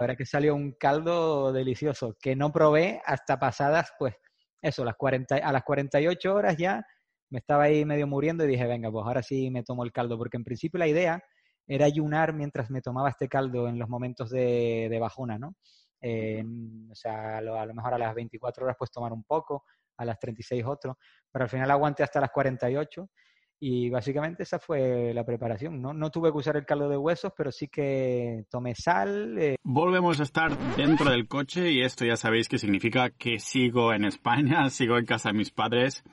verdad que salió un caldo delicioso que no probé hasta pasadas, pues, eso, las 40, a las 48 horas ya me estaba ahí medio muriendo y dije, venga, pues ahora sí me tomo el caldo, porque en principio la idea era ayunar mientras me tomaba este caldo en los momentos de, de bajona, ¿no? o sea, a lo, a lo, mejor a las 24 horas pues tomar un poco, a las 36 otro, pero al final aguanté hasta las 48 y básicamente esa fue la preparación. No, no tuve que usar el caldo de huesos, pero sí que tomé sal. Eh. Volvemos a estar dentro del coche y esto ya sabéis que significa que sigo en España, sigo en casa de mis padres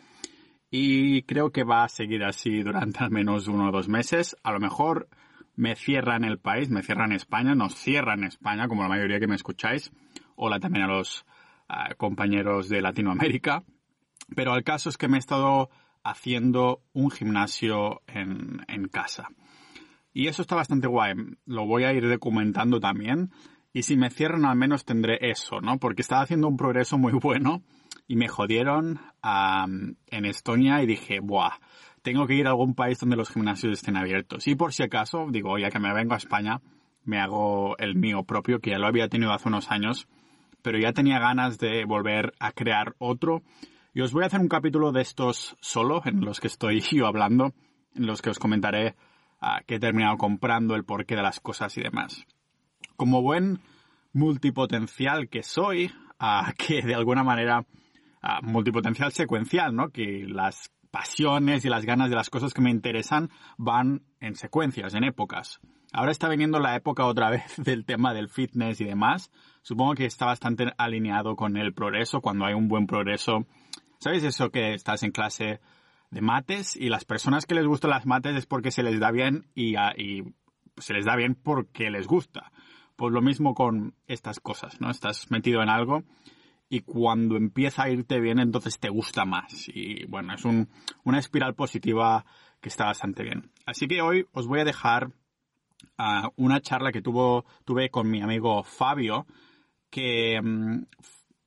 y creo que va a seguir así durante al menos uno o dos meses. A lo mejor me cierran el país, me cierran España, nos cierran España, como la mayoría que me escucháis. Hola también a los uh, compañeros de Latinoamérica. Pero el caso es que me he estado haciendo un gimnasio en, en casa. Y eso está bastante guay. Lo voy a ir documentando también. Y si me cierran al menos tendré eso, ¿no? Porque estaba haciendo un progreso muy bueno y me jodieron en Estonia y dije, buah, tengo que ir a algún país donde los gimnasios estén abiertos. Y por si acaso, digo, ya que me vengo a España, me hago el mío propio, que ya lo había tenido hace unos años, pero ya tenía ganas de volver a crear otro y os voy a hacer un capítulo de estos solo, en los que estoy yo hablando, en los que os comentaré uh, que he terminado comprando, el porqué de las cosas y demás. Como buen multipotencial que soy, uh, que de alguna manera uh, multipotencial secuencial, ¿no? Que las pasiones y las ganas de las cosas que me interesan van en secuencias, en épocas. Ahora está viniendo la época otra vez del tema del fitness y demás. Supongo que está bastante alineado con el progreso. Cuando hay un buen progreso, ¿Sabes eso que estás en clase de mates y las personas que les gustan las mates es porque se les da bien y, y se les da bien porque les gusta? Pues lo mismo con estas cosas, ¿no? Estás metido en algo y cuando empieza a irte bien entonces te gusta más. Y bueno, es un, una espiral positiva que está bastante bien. Así que hoy os voy a dejar uh, una charla que tuvo, tuve con mi amigo Fabio, que, um,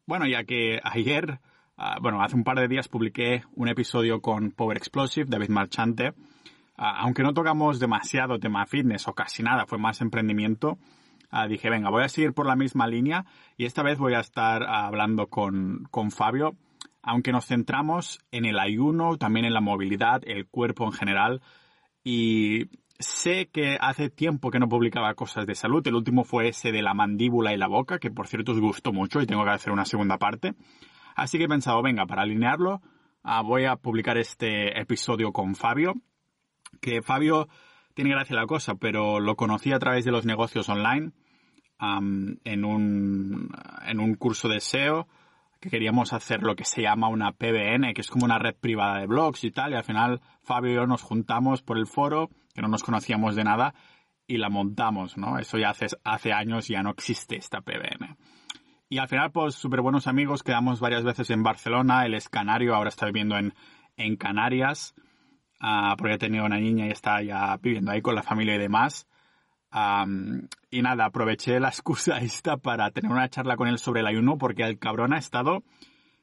bueno, ya que ayer Uh, bueno, hace un par de días publiqué un episodio con Power Explosive, David Marchante. Uh, aunque no tocamos demasiado tema fitness o casi nada, fue más emprendimiento, uh, dije, venga, voy a seguir por la misma línea y esta vez voy a estar hablando con, con Fabio, aunque nos centramos en el ayuno, también en la movilidad, el cuerpo en general. Y sé que hace tiempo que no publicaba cosas de salud. El último fue ese de la mandíbula y la boca, que por cierto os gustó mucho y tengo que hacer una segunda parte. Así que he pensado, venga, para alinearlo, uh, voy a publicar este episodio con Fabio, que Fabio tiene gracia la cosa, pero lo conocí a través de los negocios online, en, un, en un curso de SEO, que queríamos hacer lo que se llama una PBN, que es como una red privada de blogs y tal, y al final Fabio y yo nos juntamos por el foro, que no nos conocíamos de nada, y la montamos, ¿no? Eso ya hace, hace años ya no existe esta PBN. Y al final, pues, súper buenos amigos, quedamos varias veces en Barcelona, él es canario, ahora está viviendo en, en Canarias, uh, porque ha tenido una niña y está ya viviendo ahí con la familia y demás. Y nada, aproveché la excusa esta para tener una charla con él sobre el ayuno, porque el cabrón ha estado,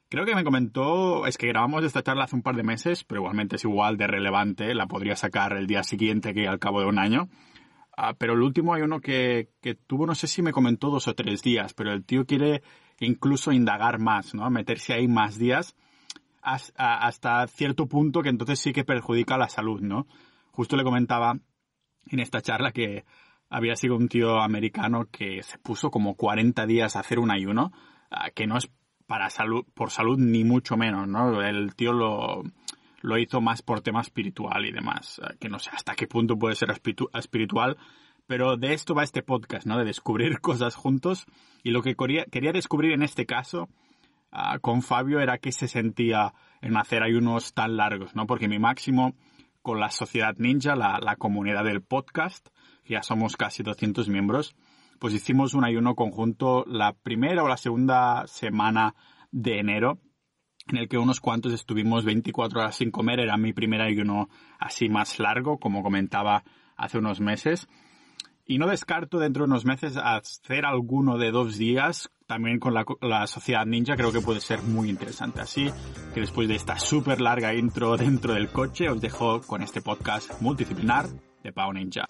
creo que me comentó, es que grabamos esta charla hace un par de meses, pero igualmente es igual de relevante, la podría sacar el día siguiente que al cabo de un año. Ah, pero el último hay uno que, que tuvo, no sé si me comentó dos o tres días, pero el tío quiere incluso indagar más, ¿no? Meterse ahí más días hasta cierto punto que entonces sí que perjudica la salud, ¿no? Justo le comentaba en esta charla que había sido un tío americano que se puso como 40 días a hacer un ayuno, ah, que no es para salud, por salud ni mucho menos, ¿no? El tío lo, lo hizo más por tema espiritual y demás, eh, que no sé hasta qué punto puede ser espiritual, pero de esto va este podcast, ¿no? De descubrir cosas juntos y lo que quería descubrir en este caso uh, con Fabio era que se sentía en hacer ayunos tan largos, ¿no? Porque mi máximo con la Sociedad Ninja, la, la comunidad del podcast, ya somos casi 200 miembros, pues hicimos un ayuno conjunto la primera o la segunda semana de enero en el que unos cuantos estuvimos 24 horas sin comer. Era mi primer ayuno así más largo, como comentaba hace unos meses. Y no descarto dentro de unos meses hacer alguno de dos días también con la, la sociedad ninja. Creo que puede ser muy interesante. Así que después de esta súper larga intro dentro del coche, os dejo con este podcast multidisciplinar de Pau Ninja.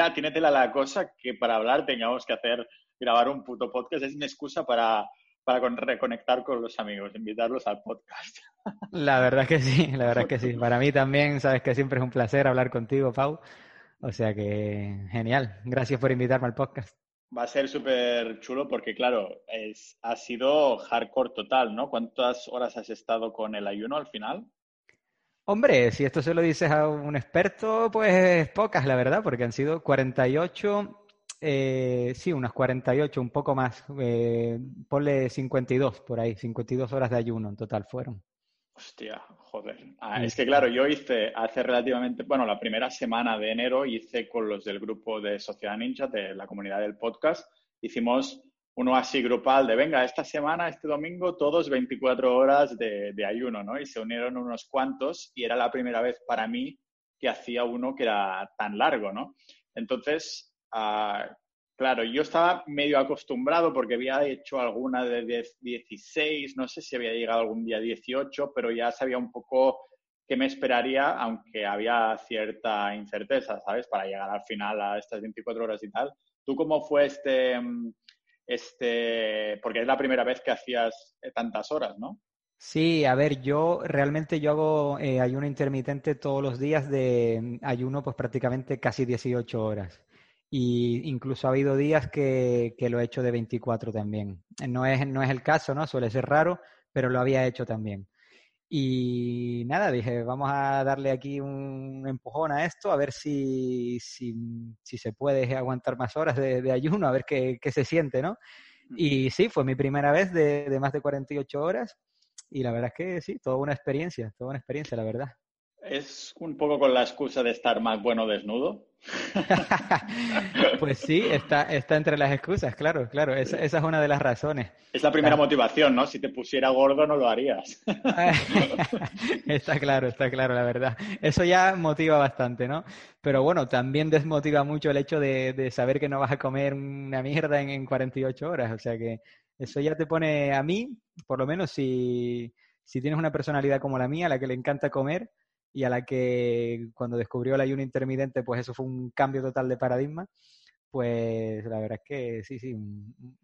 Mira, tiene tela la cosa que para hablar tengamos que hacer, grabar un puto podcast. Es mi excusa para, para reconectar con los amigos, invitarlos al podcast. La verdad que sí, la verdad que sí. Para mí también, sabes que siempre es un placer hablar contigo, Pau. O sea que genial. Gracias por invitarme al podcast. Va a ser súper chulo porque, claro, es, ha sido hardcore total, ¿no? ¿Cuántas horas has estado con el ayuno al final? Hombre, si esto se lo dices a un experto, pues pocas, la verdad, porque han sido 48, eh, sí, unas 48, un poco más. Eh, ponle 52 por ahí, 52 horas de ayuno en total fueron. Hostia, joder. Ah, es que claro, yo hice hace relativamente, bueno, la primera semana de enero hice con los del grupo de Sociedad Ninja, de la comunidad del podcast, hicimos uno así grupal de, venga, esta semana, este domingo, todos 24 horas de, ayuno, ¿no? Y se unieron unos cuantos y era la primera vez para mí que hacía uno que era tan largo, ¿no? Entonces, ah, Claro, yo estaba medio acostumbrado porque había hecho alguna de 16, no sé si había llegado algún día 18, pero ya sabía un poco qué me esperaría, aunque había cierta incerteza, ¿sabes? Para llegar al final a estas 24 horas y tal. ¿Tú cómo fue este, este, porque es la primera vez que hacías tantas horas, ¿no? Sí, a ver, yo realmente yo hago eh, ayuno intermitente todos los días de ayuno, pues prácticamente casi 18 horas. Y incluso ha habido días que, que, lo he hecho de 24 también. No es, no es el caso, ¿no? Suele ser raro, pero lo había hecho también. Y nada, dije, vamos a darle aquí un empujón a esto, a ver si, si, si se puede aguantar más horas de, de ayuno, a ver qué, qué, se siente, ¿no? Y sí, fue mi primera vez de, de más de 48 horas y la verdad es que sí, toda una experiencia, toda una experiencia, la verdad. ¿Es un poco con la excusa de estar más bueno desnudo? pues sí, está, está entre las excusas, claro, claro. Esa, es una de las razones. Es la primera motivación, ¿no? Si te pusiera gordo no lo harías. está claro, está claro, la verdad. Eso ya motiva bastante, ¿no? Pero bueno, también desmotiva mucho el hecho de, saber que no vas a comer una mierda en, en 48 horas. O sea que eso ya te pone a mí, por lo menos si, si tienes una personalidad como la mía, a la que le encanta comer, y a la que cuando descubrió el ayuno intermitente, pues eso fue un cambio total de paradigma, pues la verdad es que sí, sí,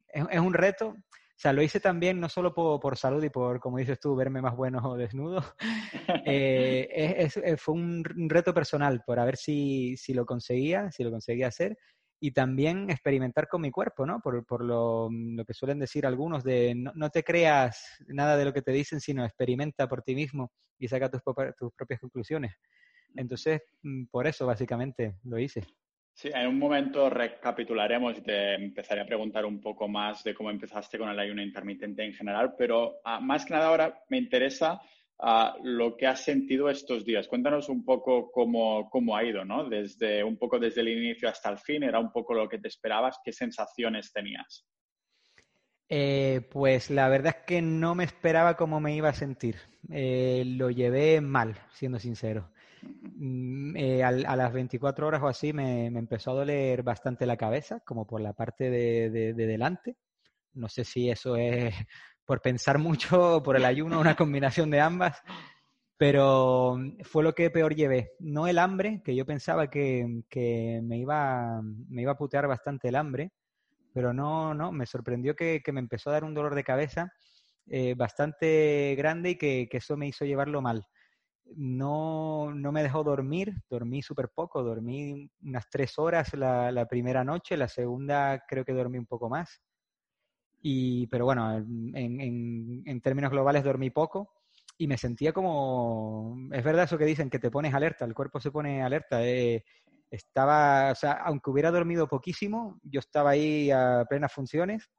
es, un reto. O sea, lo hice también no solo por, salud y por, como dices tú, verme más bueno desnudo. Eh, fue un reto personal por a ver si, si lo conseguía, si lo conseguía hacer y también experimentar con mi cuerpo, ¿no? Por, por lo, lo, que suelen decir algunos de no, no, te creas nada de lo que te dicen, sino experimenta por ti mismo y saca tus, tus propias conclusiones. Entonces, mm, por eso básicamente lo hice. Sí, en un momento recapitularemos y te empezaré a preguntar un poco más de cómo empezaste con el ayuno intermitente en general, pero ah, más que nada ahora me interesa a lo que has sentido estos días. Cuéntanos un poco cómo, cómo, ha ido, ¿no? Desde un poco desde el inicio hasta el fin, era un poco lo que te esperabas, ¿qué sensaciones tenías? Eh, pues la verdad es que no me esperaba cómo me iba a sentir. Eh, lo llevé mal, siendo sincero. Mm, eh, a, las 24 horas o así me, empezó a doler bastante la cabeza, como por la parte de, de delante. No sé si eso es por pensar mucho, por el ayuno, una combinación de ambas. Pero fue lo que peor llevé. No el hambre, que yo pensaba que, que me, iba, me iba a putear bastante el hambre, pero no, no, me sorprendió que, que me empezó a dar un dolor de cabeza eh, bastante grande y que, que, eso me hizo llevarlo mal. No, no me dejó dormir, dormí súper poco, dormí unas tres horas la, la primera noche, la segunda creo que dormí un poco más y, pero bueno, en, en, términos globales dormí poco y me sentía como, es verdad eso que dicen, que te pones alerta, el cuerpo se pone alerta. Eh, estaba, o sea, aunque hubiera dormido poquísimo, yo estaba ahí a plenas funciones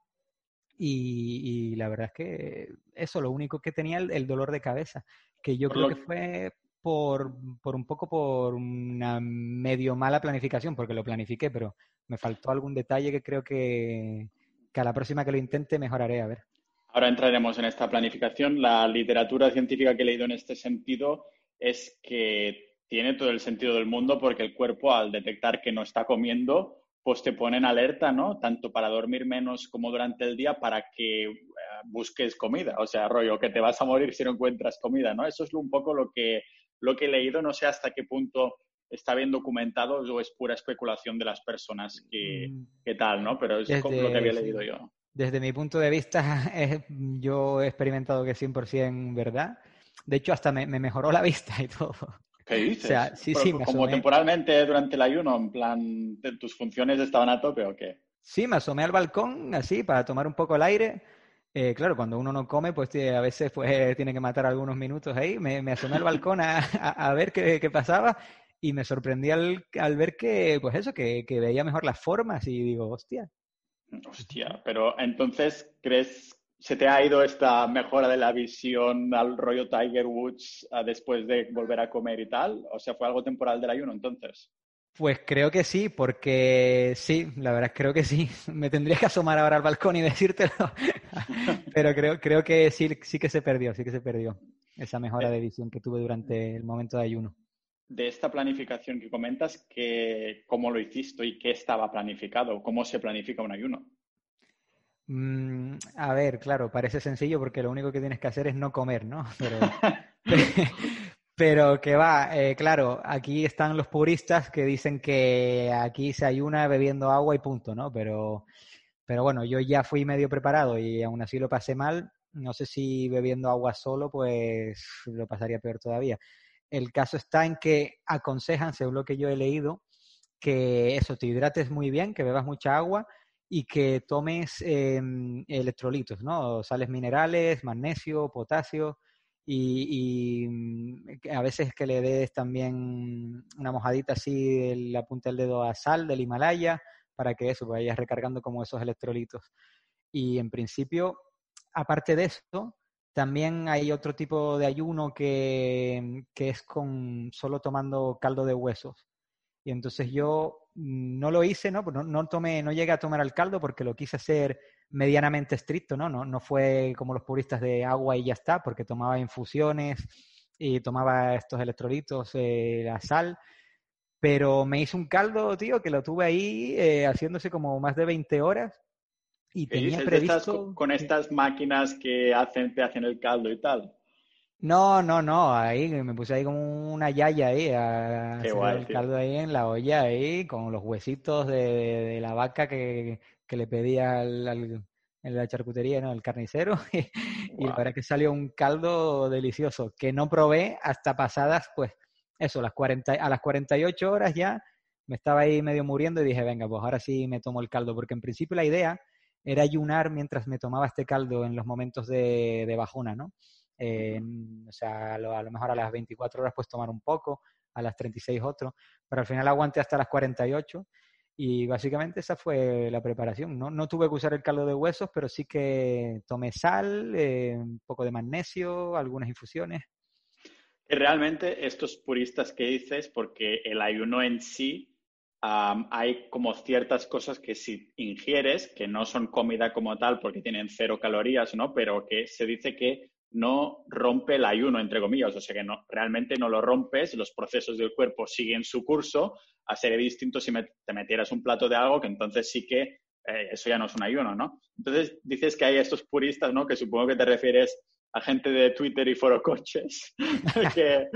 y, y la verdad es que eso, lo único que tenía el, el dolor de cabeza, que yo creo que fue por, por, un poco por una medio mala planificación, porque lo planifiqué, pero me faltó algún detalle que creo que, a la próxima que lo intente mejoraré, a ver. Ahora entraremos en esta planificación. La literatura científica que he leído en este sentido es que tiene todo el sentido del mundo porque el cuerpo al detectar que no está comiendo, pues te pone en alerta, ¿no? Tanto para dormir menos como durante el día para que eh, busques comida. O sea, rollo, que te vas a morir si no encuentras comida, ¿no? Eso es un poco lo que, lo que he leído. No sé hasta qué punto está bien documentado o es pura especulación de las personas que, mm. tal, ¿no? Pero es como lo que había leído yo. Desde mi punto de vista, yo he experimentado que es 100% verdad. De hecho, hasta me, mejoró la vista y todo. ¿Qué dices? O sea, sí, sí, como temporalmente durante el ayuno, en plan, ¿tus funciones estaban a tope o qué? Sí, me asomé al balcón así para tomar un poco el aire. Eh, claro, cuando uno no come, pues a veces pues, tiene que matar algunos minutos ahí. Me, asomé al balcón a, ver qué, pasaba y me sorprendí al, ver que, pues eso, que, que, veía mejor las formas y digo, hostia. Hostia, pero entonces, ¿crees se te ha ido esta mejora de la visión al rollo Tiger Woods después de volver a comer y tal? O sea, ¿fue algo temporal del ayuno entonces? Pues creo que sí, porque sí, la verdad creo que sí. Me tendría que asomar ahora al balcón y decírtelo. Pero creo, creo que sí, sí que se perdió, sí que se perdió esa mejora de visión que tuve durante el momento de ayuno. De esta planificación que comentas, que, ¿cómo lo hiciste y qué estaba planificado? ¿Cómo se planifica un ayuno? Mm, a ver, claro, parece sencillo porque lo único que tienes que hacer es no comer, ¿no? Pero, pero que va, eh, claro, aquí están los puristas que dicen que aquí se ayuna bebiendo agua y punto, ¿no? Pero, pero bueno, yo ya fui medio preparado y aún así lo pasé mal. No sé si bebiendo agua solo, pues lo pasaría peor todavía. El caso está en que aconsejan, según lo que yo he leído, que eso, te hidrates muy bien, que bebas mucha agua y que tomes em, electrolitos, ¿no? Sales minerales, magnesio, potasio y, mm, a veces que le des también una mojadita así la punta del dedo a sal del Himalaya para que eso vayas recargando como esos electrolitos. Y en principio, aparte de esto, también hay otro tipo de ayuno que, que es con solo tomando caldo de huesos. Y entonces yo no lo hice, ¿no? No, no, tomé, no llegué a tomar el caldo porque lo quise hacer medianamente estricto, ¿no? No, no fue como los puristas de agua y ya está, porque tomaba infusiones y tomaba estos electrolitos, eh, la sal. Pero me hice un caldo, tío, que lo tuve ahí eh, haciéndose como más de 20 horas. Y tenía previsto... con estas máquinas que hacen, te hacen el caldo y tal. No, no, no, ahí me puse ahí como una yaya ahí a hacer el caldo ahí en la olla ahí con los huesitos de, la vaca que, le pedía al, en la charcutería, ¿no? El carnicero y, para la que salió un caldo delicioso que no probé hasta pasadas, pues eso, las 40, a las 48 horas ya me estaba ahí medio muriendo y dije, venga, pues ahora sí me tomo el caldo, porque en principio la idea era ayunar mientras me tomaba este caldo en los momentos de, de bajona, ¿no? o sea, a lo, mejor a las 24 horas puedes tomar un poco, a las 36 otro, pero al final aguanté hasta las 48 y básicamente esa fue la preparación. No, no tuve que usar el caldo de huesos, pero sí que tomé sal, eh, un poco de magnesio, algunas infusiones. Realmente estos puristas que dices, porque el ayuno en sí hay como ciertas cosas que si ingieres, que no son comida como tal porque tienen cero calorías, ¿no? Pero que se dice que no rompe el ayuno, entre comillas, o sea que no, realmente no lo rompes, los procesos del cuerpo siguen su curso, a ser distinto si te metieras un plato de algo, que entonces sí que eh, eso ya no es un ayuno, ¿no? Entonces dices que hay estos puristas, ¿no? Que supongo que te refieres a gente de Twitter y foro coches, que,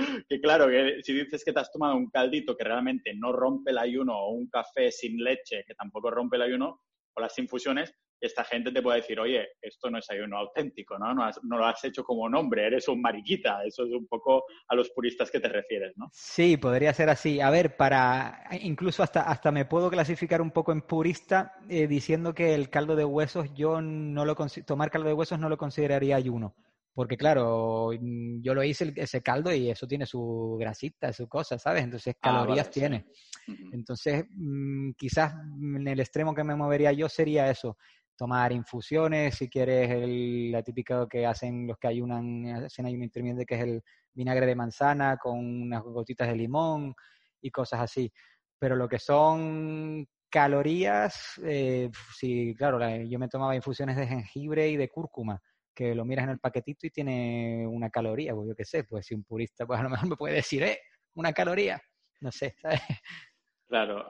claro, que si dices que te has tomado un caldito que realmente no rompe el ayuno o un café sin leche que tampoco rompe el ayuno, o las infusiones, esta gente te puede decir, oye, esto no es ayuno auténtico, ¿no? No, lo has hecho como nombre, eres un mariquita. Eso es un poco a los puristas que te refieres, ¿no? Sí, podría ser así. A ver, para incluso hasta, hasta me puedo clasificar un poco en purista eh, diciendo que el caldo de huesos, yo no lo tomar caldo de huesos no lo consideraría ayuno. Porque claro, yo lo hice ese caldo y eso tiene su grasita, su cosa, ¿sabes? Entonces ah, calorías tiene. Entonces, mm, quizás en el extremo que me movería yo sería eso, tomar infusiones, si quieres el, la típica que hacen los que ayunan, hacen ayuno intermitente, que es el vinagre de manzana con unas gotitas de limón y cosas así. Pero lo que son calorías, eh, sí, claro, yo me tomaba infusiones de jengibre y de cúrcuma, que lo miras en el paquetito y tiene una caloría, pues yo qué sé, pues si un purista, pues a lo mejor me puede decir, eh, una caloría, no sé, ¿sabes? Claro,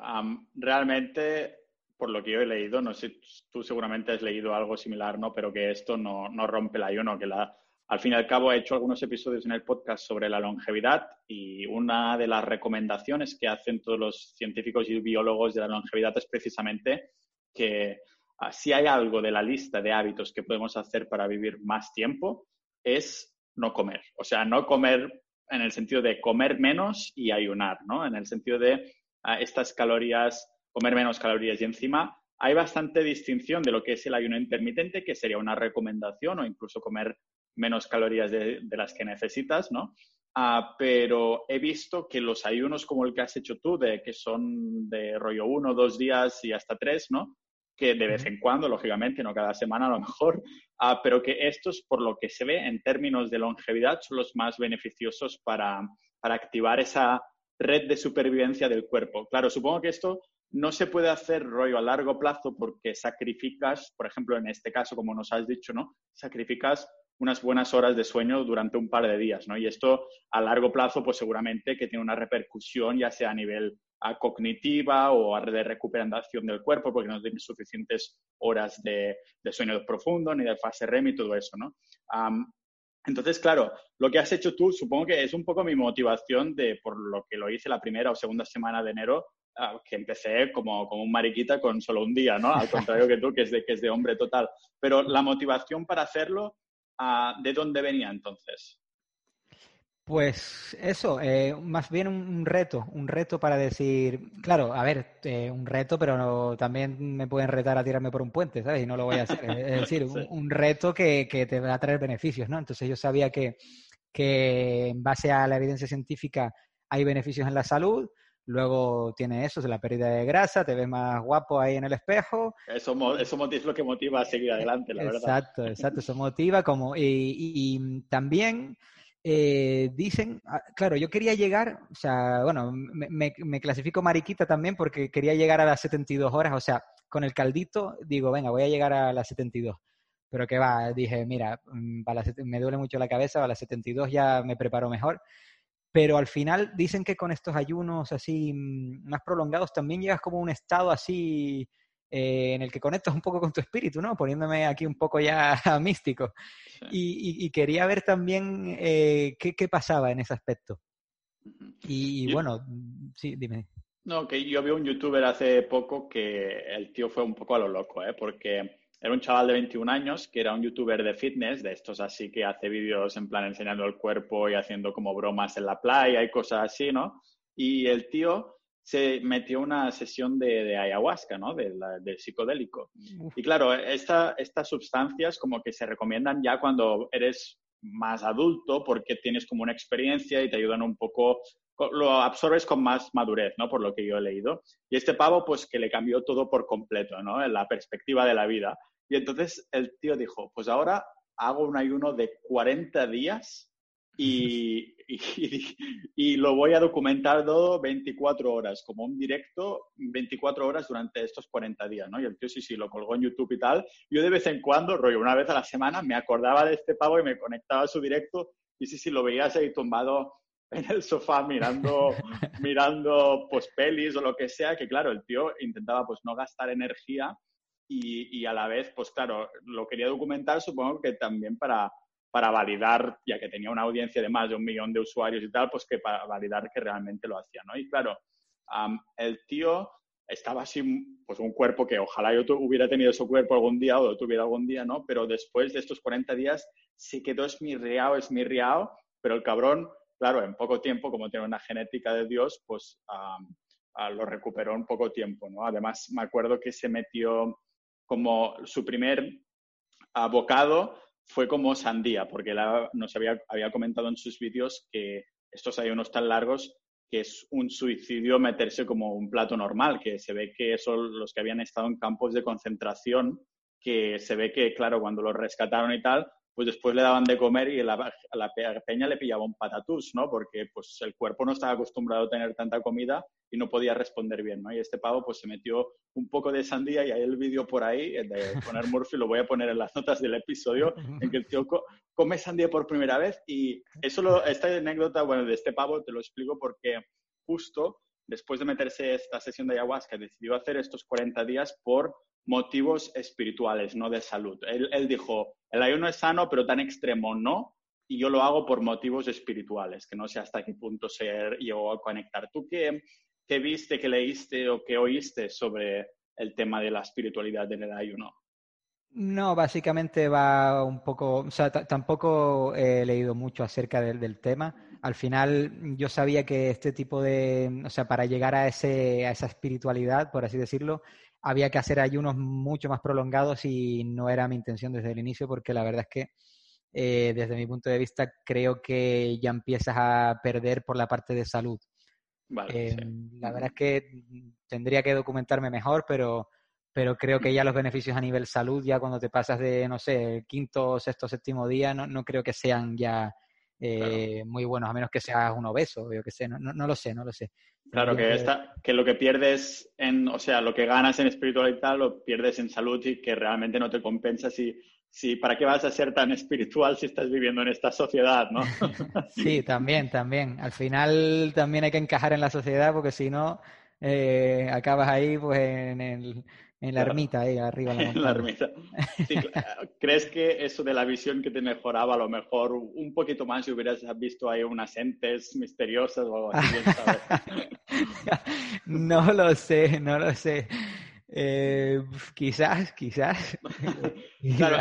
realmente por lo que yo he leído, no sé, tú seguramente has leído algo similar, ¿no? Pero que esto no, no rompe el ayuno, que la, al fin y al cabo he hecho algunos episodios en el podcast sobre la longevidad y una de las recomendaciones que hacen todos los científicos y biólogos de la longevidad es precisamente que si hay algo de la lista de hábitos que podemos hacer para vivir más tiempo, es no comer. O sea, no comer en el sentido de comer menos y ayunar, ¿no? En el sentido de ah, estas calorías, comer menos calorías y encima hay bastante distinción de lo que es el ayuno intermitente, que sería una recomendación o incluso comer menos calorías de, las que necesitas, ¿no? Ah, pero he visto que los ayunos como el que has hecho tú, de que son de rollo uno, dos días y hasta tres, ¿no? Que de vez en cuando, lógicamente, no cada semana a lo mejor, ah, pero que estos, por lo que se ve en términos de longevidad, son los más beneficiosos para, para activar esa red de supervivencia del cuerpo. Claro, supongo que esto no se puede hacer rollo a largo plazo porque sacrificas, por ejemplo, en este caso, como nos has dicho, ¿no? Sacrificas unas buenas horas de sueño durante un par de días, ¿no? Y esto a largo plazo, pues seguramente que tiene una repercusión, ya sea a nivel cognitiva o de recuperación del cuerpo, porque no tienes suficientes horas de, sueño profundo ni de fase REM y todo eso, ¿no? entonces, claro, lo que has hecho tú, supongo que es un poco mi motivación de por lo que lo hice la primera o segunda semana de enero, que empecé como, como un mariquita con solo un día, ¿no? Al contrario que tú, que es de, que es de hombre total. Pero la motivación para hacerlo ¿de dónde venía entonces? Pues eso, eh, más bien un, reto, un reto para decir, claro, a ver, eh, un reto, pero también me pueden retar a tirarme por un puente, ¿sabes? Y no lo voy a hacer. Es decir, un, reto que, te va a traer beneficios, ¿no? Entonces yo sabía que, que en base a la evidencia científica hay beneficios en la salud, Luego tiene eso, es la pérdida de grasa, te ves más guapo ahí en el espejo. Eso, eso es lo que motiva a seguir adelante, la verdad. Exacto, exacto, eso motiva como... Y, también eh, dicen, ah, claro, yo quería llegar, o sea, bueno, me, clasifico mariquita también porque quería llegar a las 72 horas, o sea, con el caldito digo, venga, voy a llegar a las 72. Pero que va, dije, mira, mm, me duele mucho la cabeza, a las 72 ya me preparo mejor pero al final dicen que con estos ayunos así mm, más prolongados también llegas como a un estado así eh, en el que conectas un poco con tu espíritu, ¿no? Poniéndome aquí un poco ya místico. Y, quería ver también eh, qué, pasaba en ese aspecto. Y, bueno, sí, dime. No, que yo vi un youtuber hace poco que el tío fue un poco a lo loco, ¿eh? Porque era un chaval de 21 años que era un youtuber de fitness, de estos así que hace vídeos en plan enseñando el cuerpo y haciendo como bromas en la playa y cosas así, ¿no? Y el tío se metió una sesión de, ayahuasca, ¿no? De, psicodélico. Y claro, esta, estas sustancias como que se recomiendan ya cuando eres más adulto porque tienes como una experiencia y te ayudan un poco, lo absorbes con más madurez, ¿no? Por lo que yo he leído. Y este pavo, pues que le cambió todo por completo, ¿no? En la perspectiva de la vida. Y entonces el tío dijo, pues ahora hago un ayuno de 40 días y, y, lo voy a documentar todo 24 horas, como un directo 24 horas durante estos 40 días, ¿no? Y el tío sí, sí, lo colgó en YouTube y tal. Yo de vez en cuando, rollo, una vez a la semana, me acordaba de este pavo y me conectaba a su directo y sí, sí, lo veías ahí tumbado en el sofá mirando, mirando pues pelis o lo que sea, que claro, el tío intentaba pues no gastar energía y, a la vez, pues claro, lo quería documentar, supongo que también para, para validar, ya que tenía una audiencia de más de un millón de usuarios y tal, pues que para validar que realmente lo hacía, ¿no? Y claro, el tío estaba así, pues un cuerpo que ojalá yo hubiera tenido ese cuerpo algún día o lo tuviera algún día, ¿no? Pero después de estos 40 días se quedó esmirriado, esmirriado, pero el cabrón, claro, en poco tiempo, como tiene una genética de Dios, pues lo recuperó en poco tiempo, ¿no? Además, me acuerdo que se metió como su primer abocado fue como sandía, porque nos había, había comentado en sus vídeos que estos hay unos tan largos que es un suicidio meterse como un plato normal, que se ve que son los que habían estado en campos de concentración, que se ve que, claro, cuando los rescataron y tal, pues después le daban de comer y a la, peña le pillaba un patatús, ¿no? Porque pues el cuerpo no estaba acostumbrado a tener tanta comida y no podía responder bien, ¿no? Y este pavo pues se metió un poco de sandía y hay el vídeo por ahí de poner Murphy, lo voy a poner en las notas del episodio, en que el tío come sandía por primera vez y eso, lo, esta anécdota, bueno, de este pavo te lo explico porque justo después de meterse esta sesión de ayahuasca decidió hacer estos 40 días por motivos espirituales, no de salud. Él, él dijo, el ayuno es sano, pero tan extremo no, y yo lo hago por motivos espirituales, que no sé hasta qué punto ser yo a conectar. ¿Tú qué, qué viste, qué leíste o qué oíste sobre el tema de la espiritualidad en el ayuno? No, básicamente va un poco, o sea, tampoco he leído mucho acerca del, del, tema. Al final yo sabía que este tipo de, o sea, para llegar a, ese, a esa espiritualidad, por así decirlo, había que hacer ayunos mucho más prolongados y no era mi intención desde el inicio porque la verdad es que eh, desde mi punto de vista creo que ya empiezas a perder por la parte de salud. Vale, eh, La verdad es que tendría que documentarme mejor, pero pero creo que ya los beneficios a nivel salud, ya cuando te pasas de, no sé, el quinto, sexto, séptimo día, no, no creo que sean ya eh, muy buenos, a menos que seas un obeso, yo que sé, no, no, lo sé, no lo sé. Claro, que, Esta, que lo que pierdes en, o sea, lo que ganas en espiritualidad lo pierdes en salud y que realmente no te compensa si, si, ¿para qué vas a ser tan espiritual si estás viviendo en esta sociedad, no? sí, también, también. Al final también hay que encajar en la sociedad porque si no, eh, acabas ahí pues en el en la ermita, ahí arriba. En la, ermita. ¿Crees que eso de la visión que te mejoraba a lo mejor un poquito más si hubieras visto ahí unas entes misteriosas o algo así? no lo sé, no lo sé. Eh, quizás, quizás. claro,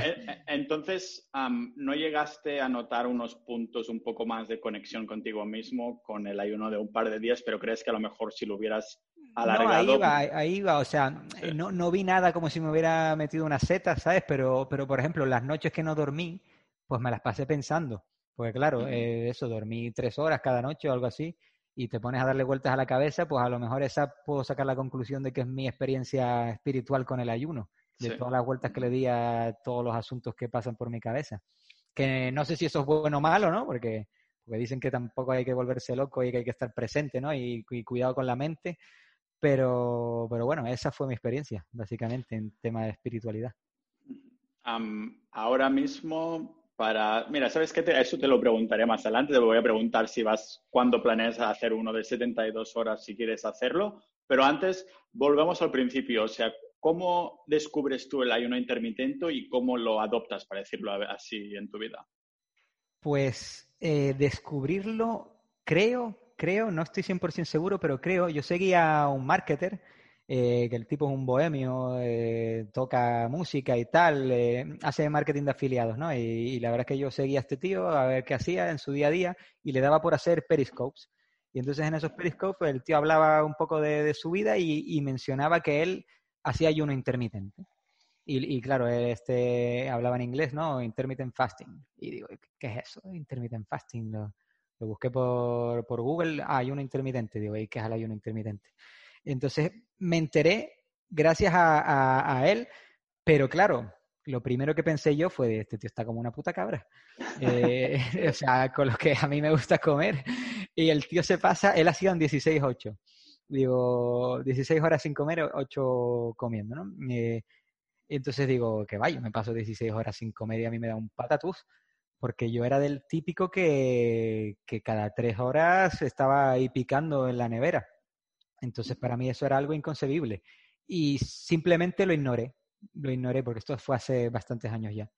entonces, ¿no llegaste a notar unos puntos un poco más de conexión contigo mismo con el ayuno de un par de días, pero crees que a lo mejor si lo hubieras alargado... No, ahí va, ahí va, o sea, no, no vi nada como si me hubiera metido una seta, ¿sabes? Pero, pero, por ejemplo, las noches que no dormí, pues me las pasé pensando. Porque claro, eh, eso, dormí tres horas cada noche o algo así y te pones a darle vueltas a la cabeza, pues a lo mejor esa puedo sacar la conclusión de que es mi experiencia espiritual con el ayuno, de todas las vueltas que le di a todos los asuntos que pasan por mi cabeza. Que no sé si eso es bueno o malo, ¿no? Porque, porque dicen que tampoco hay que volverse loco y que hay que estar presente, ¿no? Y, cuidado con la mente. Pero, pero bueno, esa fue mi experiencia, básicamente, en tema de espiritualidad. ahora mismo para, mira, ¿sabes qué? eso te lo preguntaré más adelante. Te voy a preguntar si vas, cuándo planeas hacer uno de 72 horas, si quieres hacerlo. Pero antes, volvemos al principio. O sea, ¿cómo descubres tú el ayuno intermitente y cómo lo adoptas, para decirlo así, en tu vida? Pues eh, descubrirlo, creo, creo, no estoy 100% seguro, pero creo, yo seguía a un marketer eh, que el tipo es un bohemio, eh, toca música y tal, eh, hace marketing de afiliados, ¿no? Y, la verdad es que yo seguía a este tío a ver qué hacía en su día a día y le daba por hacer periscopes. Y entonces en esos periscopes el tío hablaba un poco de, su vida y, mencionaba que él hacía ayuno intermitente. Y, claro, este hablaba en inglés, ¿no? Intermittent fasting. Y digo, ¿qué es eso? Intermittent fasting. Lo, busqué por, por Google, ah, ayuno intermitente. Digo, ¿y qué es el ayuno intermitente? Entonces me enteré gracias a, él, pero claro, lo primero que pensé yo fue, este tío está como una puta cabra. Eh, o sea, con lo que a mí me gusta comer. Y el tío se pasa, él ha sido en 16-8. Digo, 16 horas sin comer, 8 comiendo, ¿no? Eh, entonces digo, que vaya, me paso 16 horas sin comer y a mí me da un patatús. Porque yo era del típico que, que cada 3 horas estaba ahí picando en la nevera. Entonces, para mí eso era algo inconcebible. Y simplemente lo ignoré. Lo ignoré porque esto fue hace bastantes años ya.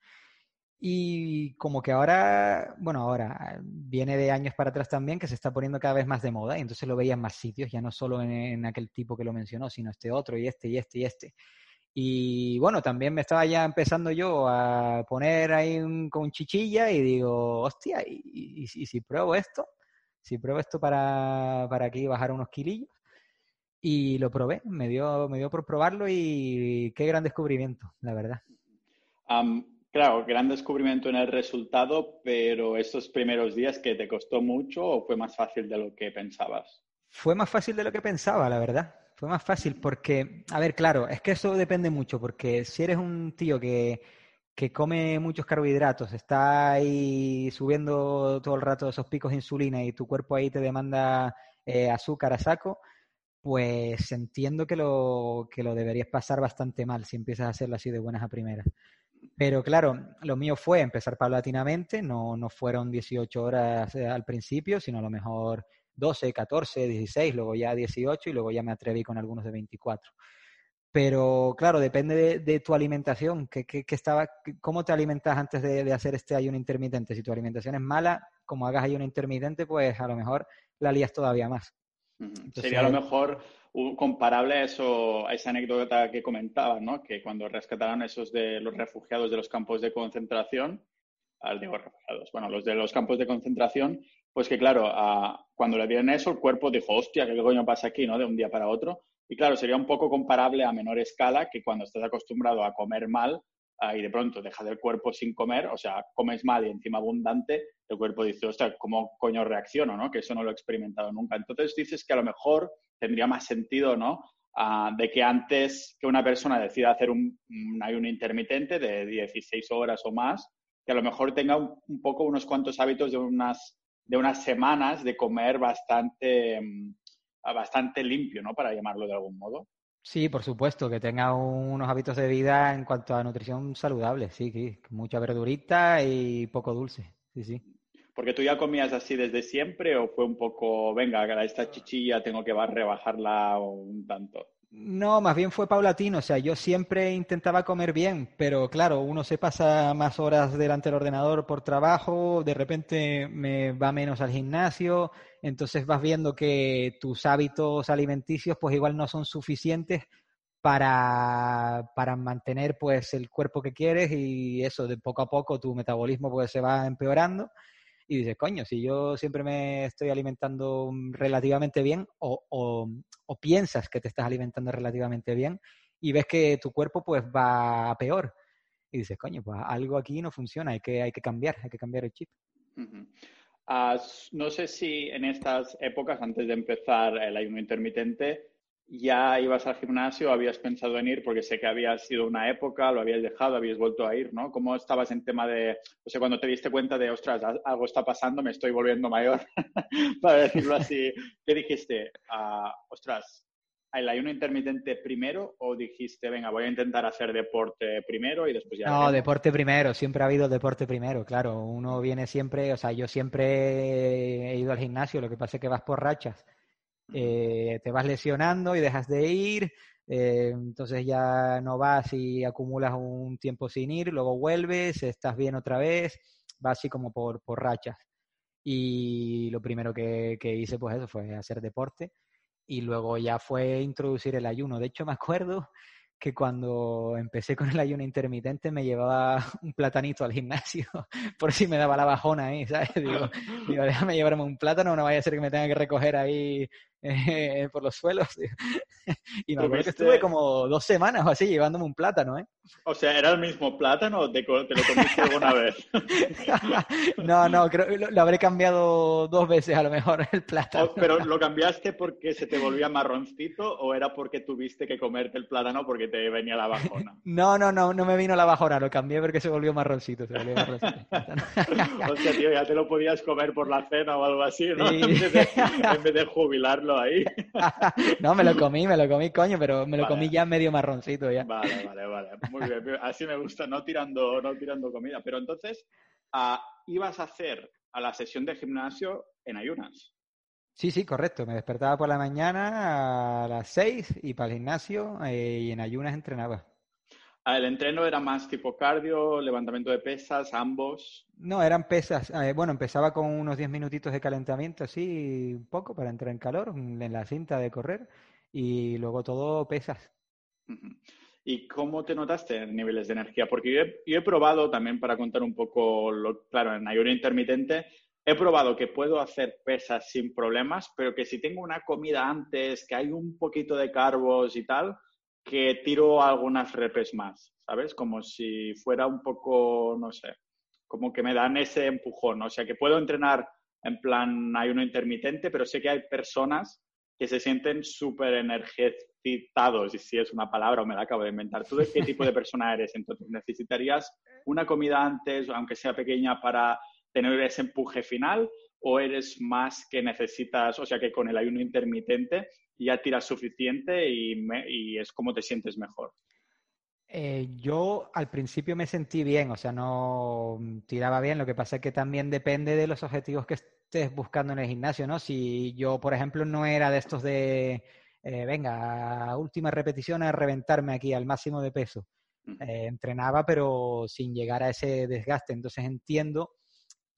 Y como que ahora, bueno, ahora viene de años para atrás también que se está poniendo cada vez más de moda y entonces lo veía en más sitios, ya no solo en, aquel tipo que lo mencionó, sino este otro y este y este y este. Y bueno, también me estaba ya empezando yo a poner ahí con chichilla y digo, hostia, ¿y, si pruebo esto? Si pruebo esto para, para aquí bajar unos kilillos, y lo probé, me dio, me dio por probarlo y qué gran descubrimiento, la verdad. claro, gran descubrimiento en el resultado, pero estos primeros días que te costó mucho o fue más fácil de lo que pensabas? Fue más fácil de lo que pensaba, la verdad. Fue más fácil porque, a ver, claro, es que eso depende mucho, porque si eres un tío que, que come muchos carbohidratos, está ahí subiendo todo el rato esos picos de insulina y tu cuerpo ahí te demanda eh, azúcar a saco, pues entiendo que lo, que lo deberías pasar bastante mal si empiezas a hacerlo así de buenas a primeras. Pero claro, lo mío fue empezar paulatinamente, no, no fueron 18 horas eh, al principio, sino a lo mejor 12, 14, 16, luego ya 18 y luego ya me atreví con algunos de 24. Pero claro, depende de, tu alimentación. ¿Qué, estaba, ¿Cómo te alimentas antes de, hacer este ayuno intermitente? Si tu alimentación es mala, como hagas ayuno intermitente, pues a lo mejor la lías todavía más. Sería a lo mejor comparable a, eso, a esa anécdota que comentabas, ¿no? Que cuando rescataron esos de los refugiados de los campos de concentración, al digo refugiados, bueno, los de los campos de concentración, pues que claro, cuando le dieron eso, el cuerpo dijo, hostia, ¿qué coño pasa aquí, no? De un día para otro. Y claro, sería un poco comparable a menor escala que cuando estás acostumbrado a comer mal y de pronto dejas el cuerpo sin comer, o sea, comes mal y encima abundante, el cuerpo dice, ostras, ¿cómo coño reacciono, no? Que eso no lo he experimentado nunca. Entonces dices que a lo mejor tendría más sentido, ¿no? Ah, de que antes que una persona decida hacer un, ayuno intermitente de 16 horas o más, que a lo mejor tenga un, poco unos cuantos hábitos de unas, de unas semanas de comer bastante mm, bastante limpio, ¿no? Para llamarlo de algún modo. Sí, por supuesto, que tenga unos hábitos de vida en cuanto a nutrición saludable, sí, sí, mucha verdurita y poco dulce, sí, sí. Porque tú ya comías así desde siempre o fue un poco, venga, esta chichilla tengo que rebajarla un tanto. No, más bien fue paulatino, o sea, yo siempre intentaba comer bien, pero claro, uno se pasa más horas delante del ordenador por trabajo, de repente me va menos al gimnasio, entonces vas viendo que tus hábitos alimenticios pues igual no son suficientes para, para mantener pues el cuerpo que quieres y eso, de poco a poco tu metabolismo pues se va empeorando. Y dices, coño, si yo siempre me estoy alimentando relativamente bien o, o, piensas que te estás alimentando relativamente bien y ves que tu cuerpo pues va a peor y dices, coño, pues algo aquí no funciona, hay que, hay que cambiar, hay que cambiar el chip. No sé si en estas épocas, antes de empezar el ayuno intermitente, ya ibas al gimnasio, habías pensado en ir, porque sé que había sido una época, lo habías dejado, habías vuelto a ir, ¿no? ¿Cómo estabas en tema de, o sea, cuando te diste cuenta de, ostras, algo está pasando, me estoy volviendo mayor, para decirlo así, ¿qué dijiste? Ah, ostras, ¿el ayuno intermitente primero o dijiste, venga, voy a intentar hacer deporte primero y después ya... No, deporte primero, siempre ha habido deporte primero, claro. Uno viene siempre, o sea, yo siempre he ido al gimnasio, lo que pasa es que vas por rachas eh, te vas lesionando y dejas de ir, eh, entonces ya no vas y acumulas un tiempo sin ir, luego vuelves, estás bien otra vez, va así como por, por rachas. Y lo primero que, que hice, pues eso, fue hacer deporte y luego ya fue introducir el ayuno. De hecho, me acuerdo que cuando empecé con el ayuno intermitente me llevaba un platanito al gimnasio por si me daba la bajona ahí, ¿sabes? Digo, digo déjame llevarme un plátano, no vaya a ser que me tenga que recoger ahí eh, por los suelos. y me acuerdo que estuve como dos semanas o así llevándome un plátano, ¿eh? O sea, ¿era el mismo plátano o te, lo comiste alguna vez? no, no, creo que lo, habré cambiado dos veces a lo mejor el plátano. Oh, ¿Pero lo cambiaste porque se te volvía marroncito o era porque tuviste que comerte el plátano porque te venía la bajona? no, no, no, no me vino la bajona, lo cambié porque se volvió marroncito. Se volvió marroncito o sea, tío, ya te lo podías comer por la cena o algo así, ¿no? En, vez de, jubilarlo ahí. no, me lo comí, me lo comí, coño, pero me lo comí ya medio marroncito ya. Vale, vale, vale muy bien, así me gusta, no tirando, no tirando comida. Pero entonces, ah, ibas a hacer a la sesión de gimnasio en ayunas. Sí, sí, correcto. Me despertaba por la mañana a las seis y para el gimnasio eh, y en ayunas entrenaba. Ah, ¿El entreno era más tipo cardio, levantamiento de pesas, ambos? No, eran pesas. Eh, bueno, empezaba con unos 10 minutitos de calentamiento, así un poco, para entrar en calor, en la cinta de correr, y luego todo pesas. ¿Y cómo te notaste en niveles de energía? Porque yo he, probado también para contar un poco, lo, claro, en ayuno intermitente, he probado que puedo hacer pesas sin problemas, pero que si tengo una comida antes, que hay un poquito de carbos y tal, que tiro algunas repes más, ¿sabes? Como si fuera un poco, no sé, como que me dan ese empujón. O sea, que puedo entrenar en plan ayuno intermitente, pero sé que hay personas que se sienten súper energizados, y si es una palabra o me la acabo de inventar. ¿Tú de qué tipo de persona eres? Entonces, ¿necesitarías una comida antes, aunque sea pequeña, para tener ese empuje final? ¿O eres más que necesitas, o sea, que con el ayuno intermitente ya tiras suficiente y, es como te sientes mejor? Eh, yo al principio me sentí bien, o sea, no tiraba bien. Lo que pasa es que también depende de los objetivos que estés buscando en el gimnasio, ¿no? Si yo, por ejemplo, no era de estos de eh, venga, última repetición a reventarme aquí al máximo de peso. Eh, entrenaba, pero sin llegar a ese desgaste. Entonces entiendo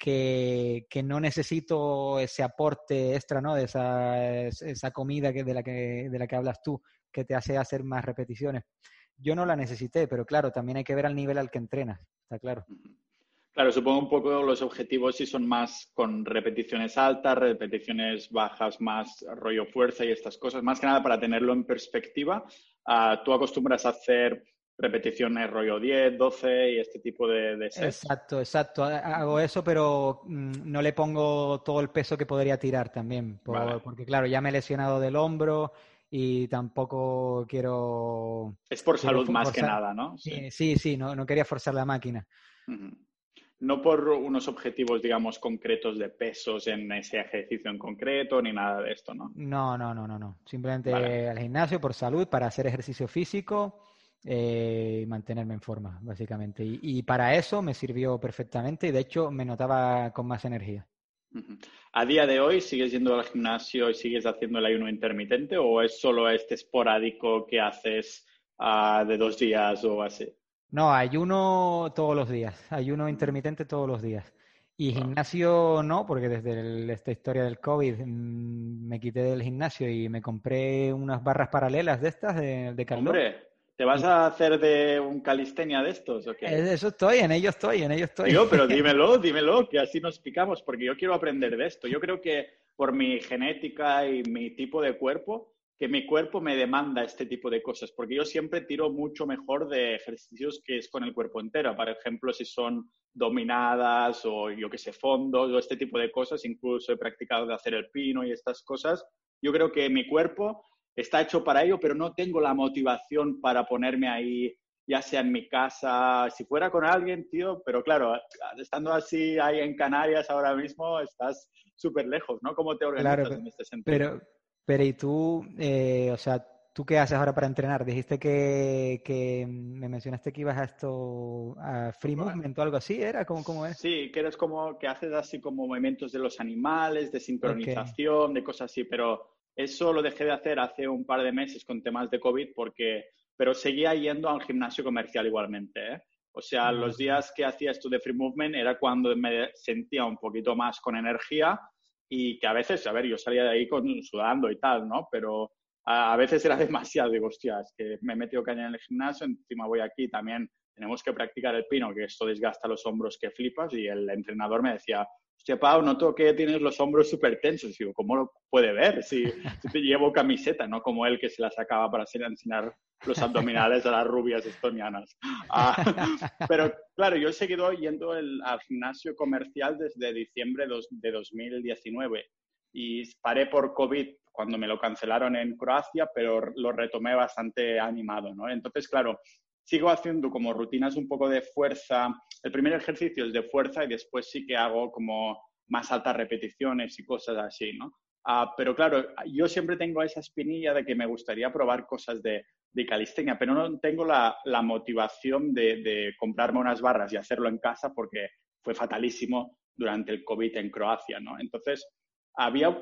que, no necesito ese aporte extra, ¿no? De esa, esa comida que, de, la que, de la que hablas tú, que te hace hacer más repeticiones. Yo no la necesité, pero claro, también hay que ver al nivel al que entrenas, está claro. Claro, supongo un poco los objetivos si son más con repeticiones altas, repeticiones bajas, más rollo fuerza y estas cosas, más que nada para tenerlo en perspectiva. Uh, ¿Tú acostumbras a hacer repeticiones rollo 10, 12 y este tipo de, de sets? Exacto, exacto. Hago eso, pero mm, no le pongo todo el peso que podría tirar también, por, vale. porque claro, ya me he lesionado del hombro y tampoco quiero... Es por salud más que nada, ¿no? Sí, sí, sí, no, no quería forzar la máquina. No por unos objetivos, digamos, concretos de pesos en ese ejercicio en concreto, ni nada de esto, ¿no? No, no, no, no, no. Simplemente Vale. al gimnasio por salud, para hacer ejercicio físico eh, y mantenerme en forma, básicamente. Y, y para eso me sirvió perfectamente y de hecho me notaba con más energía. A día de hoy, ¿sigues yendo al gimnasio y sigues haciendo el ayuno intermitente o es solo este esporádico que haces ah, de dos días o así? No, ayuno todos los días, ayuno intermitente todos los días. Y gimnasio no, porque desde el- esta historia del COVID mm, me quité del gimnasio y me compré unas barras paralelas de estas de, de Carló. Hombre, ¿te vas a hacer de un calistenia de estos o qué? Eso estoy, en ello estoy, en ello estoy. Tío, pero dímelo, dímelo, que así nos picamos, porque yo quiero aprender de esto. Yo creo que por mi genética y mi tipo de cuerpo, que mi cuerpo me demanda este tipo de cosas, porque yo siempre tiro mucho mejor de ejercicios que es con el cuerpo entero. Por ejemplo, si son dominadas o yo que sé, fondos o este tipo de cosas, incluso he practicado de hacer el pino y estas cosas. Yo creo que mi cuerpo está hecho para ello, pero no tengo la motivación para ponerme ahí ya sea en mi casa, si fuera con alguien, tío, pero claro, estando así ahí en Canarias ahora mismo, estás súper lejos, ¿no? ¿Cómo te organizas Claro, en este sentido? Pero, pero ¿y tú, eh, o sea, tú qué haces ahora para entrenar? Dijiste que, que me mencionaste que ibas a esto, a Free. Movement o algo así, ¿era? ¿Cómo, cómo es? Sí, que eres como que haces así como movimientos de los animales, de sincronización, de cosas así, pero eso lo dejé de hacer hace un par de meses con temas de COVID porque, pero seguía yendo al gimnasio comercial igualmente, ¿eh? O sea, los días que hacía esto de free movement era cuando me sentía un poquito más con energía y que a veces, a ver, yo salía de ahí con, sudando y tal, ¿no? Pero a, a veces era demasiado, digo, hostia, es que me he metido caña en el gimnasio, encima voy aquí también, tenemos que practicar el pino, que esto desgasta los hombros que flipas, y el entrenador me decía, hostia, Pau, noto que tienes los hombros súper tensos. Digo, ¿cómo lo puede ver? Si, si te llevo camiseta, no como él que se la sacaba para enseñar los abdominales a las rubias estonianas. Ah, pero claro, yo he seguido yendo el- al gimnasio comercial desde diciembre de 2019 y paré por COVID cuando me lo cancelaron en Croacia, pero lo retomé bastante animado, ¿no? Entonces, claro, sigo haciendo como rutinas un poco de fuerza. El primer ejercicio es de fuerza y después sí que hago como más altas repeticiones y cosas así, ¿no? Ah, pero claro, yo siempre tengo esa espinilla de que me gustaría probar cosas de, de calistenia, pero no tengo la, la motivación de, de comprarme unas barras y hacerlo en casa porque fue fatalísimo durante el COVID en Croacia, ¿no? Entonces, había,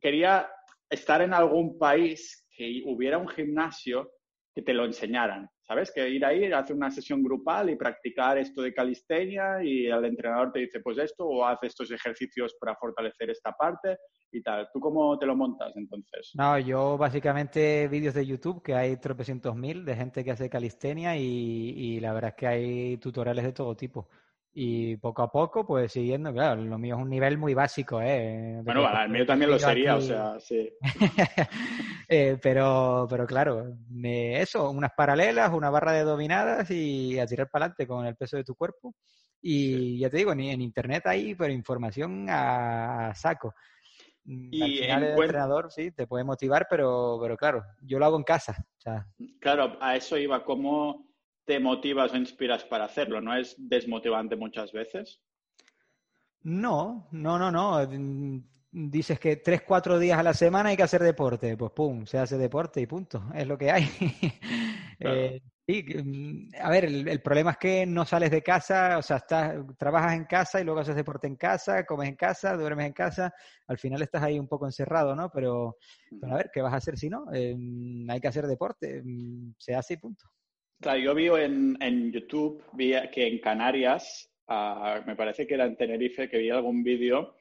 quería estar en algún país que hubiera un gimnasio que te lo enseñaran, ¿sabes? Que ir ahí, hacer una sesión grupal y practicar esto de calistenia y el entrenador te dice, pues esto, o haz estos ejercicios para fortalecer esta parte y tal. ¿Tú cómo te lo montas entonces? No, yo básicamente vídeos de YouTube, que hay tropecientos mil de gente que hace calistenia y, y la verdad es que hay tutoriales de todo tipo. Y poco a poco, pues siguiendo, claro, lo mío es un nivel muy básico, ¿eh? De Bueno, el mío también lo sería, o sea, sí. Eh, pero, pero claro, me- eso, unas paralelas, una barra de dominadas y a tirar para adelante con el peso de tu cuerpo. Y ya te digo, ni en internet hay, pero información a, a saco. Mm, Y Al final el encuent- entrenador sí te puede motivar, pero, pero claro, yo lo hago en casa. O sea, Claro, a eso iba. ¿Cómo te motivas o inspiras para hacerlo? ¿No es desmotivante muchas veces? no, no, no, no. Dices que tres, cuatro días a la semana hay que hacer deporte. Pues pum, se hace deporte y punto. Es lo que hay. Claro. Eh, Sí, mm, a ver, el, problema es que no sales de casa, o sea, estás, trabajas en casa y luego haces deporte en casa, comes en casa, duermes en casa, al final estás ahí un poco encerrado, ¿no? Pero, a ver, ¿qué vas a hacer si no? Em, hay que hacer deporte, mm, se hace y punto. Claro, yo vi en, en YouTube, vi que en Canarias, ah, me parece que era en Tenerife, que vi algún vídeo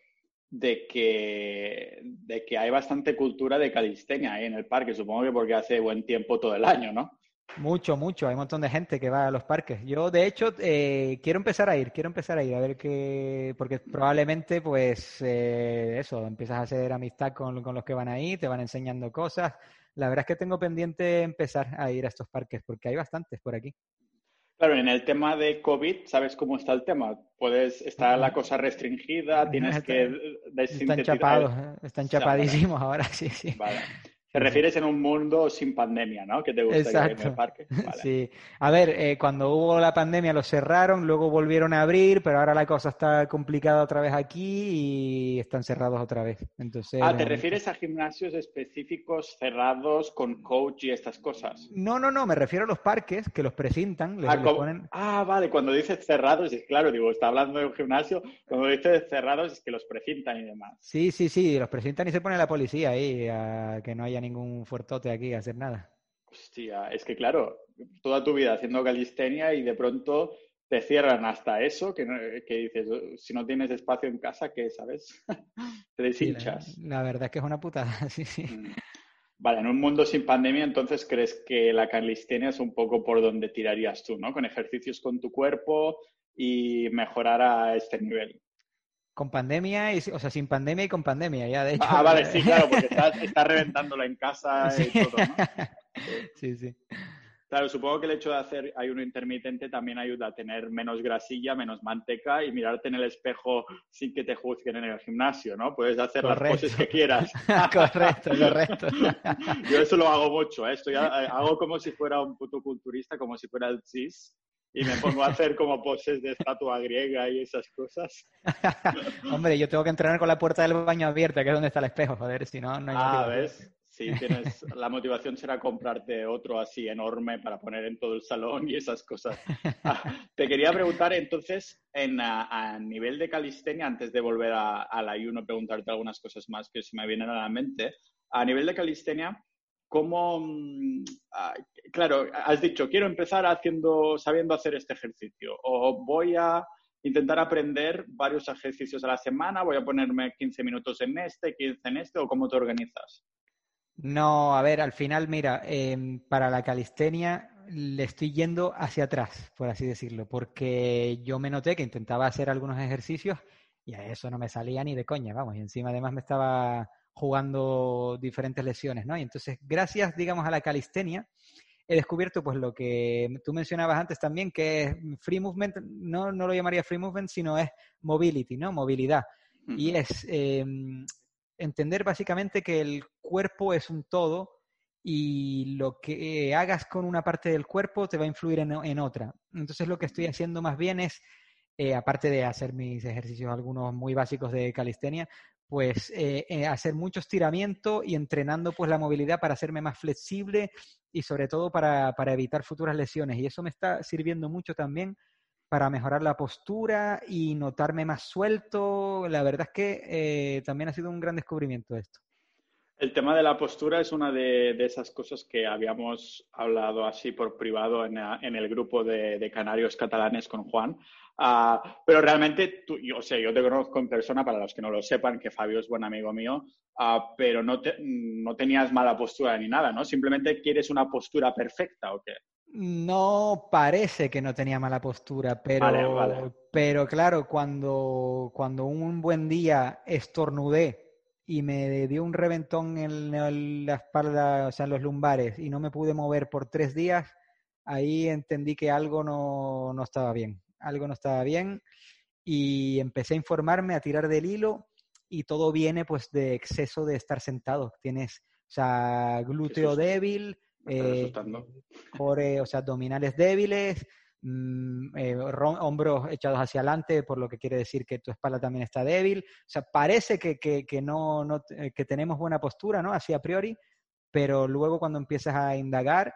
de que, de que hay bastante cultura de calistenia ahí en el parque, supongo que porque hace buen tiempo todo el año, ¿no? Mucho, mucho. Hay un montón de gente que va a los parques. Yo, de hecho, eh, quiero empezar a ir, quiero empezar a ir, a ver qué, porque probablemente, pues, eh, eso, empiezas a hacer amistad con, con, los que van ahí, te van enseñando cosas. La verdad es que tengo pendiente empezar a ir a estos parques, porque hay bastantes por aquí. Claro, en el tema de COVID, ¿sabes cómo está el tema? Puedes, está la cosa restringida, tienes que Están chapados, están chapadísimos ahora, sí, sí. Vale. Te refieres en un mundo sin pandemia, ¿no? Que te gusta ir en el parque. Sí. A ver, eh, cuando hubo la pandemia lo cerraron, luego volvieron a abrir, pero ahora la cosa está complicada otra vez aquí y están cerrados otra vez. Entonces. Ah, ¿te refieres a gimnasios específicos cerrados con coach y estas cosas? No, no, no. Me refiero a los parques que los precintan. ah, ponen... ah, vale. Cuando dices cerrados, es claro, digo, está hablando de un gimnasio. Cuando dices cerrados es que los precintan y demás. Sí, sí, sí. Los precintan y se pone la policía ahí a que no haya ningún fuertote aquí a hacer nada. Hostia, es que claro, toda tu vida haciendo calistenia y de pronto te cierran hasta eso, que, que dices, si no tienes espacio en casa, ¿qué sabes? te deshinchas. la, verdad es que es una putada, sí, sí. Mm. Vale, en un mundo sin pandemia, entonces crees que la calistenia es un poco por donde tirarías tú, ¿no? Con ejercicios con tu cuerpo y mejorar a este nivel. Con pandemia, y, o sea, sin pandemia y con pandemia, ya de hecho. Ah, vale, sí, claro, porque estás, reventándola en casa y todo, ¿no? Sí, sí. Claro, supongo que el hecho de hacer ayuno intermitente también ayuda a tener menos grasilla, menos manteca y mirarte en el espejo sin que te juzguen en el gimnasio, ¿no? Puedes hacer las poses que quieras. correcto, correcto. Yo eso lo hago mucho, ¿eh? Estoy, hago como si fuera un puto culturista, como si fuera el CIS y me pongo a hacer como poses de estatua griega y esas cosas. Hombre, yo tengo que entrenar con la puerta del baño abierta, que es donde está el espejo, joder, si no, no hay Ah, ¿ves? Sí, tienes, la motivación será comprarte otro así enorme para poner en todo el salón y esas cosas. Ah, te quería preguntar entonces, en, a, nivel de calistenia, antes de volver al ayuno, preguntarte algunas cosas más que se me vienen a la mente. A nivel de calistenia, ¿cómo, mm, ah, claro, has dicho, quiero empezar haciendo, sabiendo hacer este ejercicio o voy a intentar aprender varios ejercicios a la semana, voy a ponerme 15 minutos en este, 15 en este o cómo te organizas? No, a ver, al final, mira, em, para la calistenia le estoy yendo hacia atrás, por así decirlo, porque yo me noté que intentaba hacer algunos ejercicios y a eso no me salía ni de coña, vamos, y encima además me estaba jugando diferentes lesiones, ¿no? Y entonces, gracias, digamos, a la calistenia, he descubierto pues lo que tú mencionabas antes también, que es free movement, no, no lo llamaría free movement, sino es mobility, ¿no? Movilidad. Y es em, entender básicamente que el cuerpo es un todo y lo que hagas con una parte del cuerpo te va a influir en, en otra. Entonces lo que estoy haciendo más bien es, eh, aparte de hacer mis ejercicios algunos muy básicos de calistenia, pues eh, eh, hacer mucho estiramiento y entrenando pues la movilidad para hacerme más flexible y sobre todo para, evitar futuras lesiones. Y eso me está sirviendo mucho también para mejorar la postura y notarme más suelto. La verdad es que eh, también ha sido un gran descubrimiento esto. El tema de la postura es una de, esas cosas que habíamos hablado así por privado en, el grupo de, de, canarios catalanes con Juan, Ah, pero realmente, tú, yo, sé, yo te conozco en persona, para los que no lo sepan, que Fabio es buen amigo mío, uh, pero no, te, no tenías mala postura ni nada, ¿no? Simplemente quieres una postura perfecta o qué. No parece que no tenía mala postura, pero, pero claro, cuando, cuando un buen día estornudé y me dio un reventón en la espalda, o sea, en los lumbares, y no me pude mover por tres días, ahí entendí que algo no, no estaba bien algo no estaba bien y empecé a informarme, a tirar del hilo y todo viene pues de exceso de estar sentado. Tienes, o sea, glúteo débil, eh, o sea, abdominales débiles, mm, eh, hombros echados hacia adelante, por lo que quiere decir que tu espalda también está débil. O sea, parece que, que, que no, no, que tenemos buena postura, ¿no? Así a priori, pero luego cuando empiezas a indagar,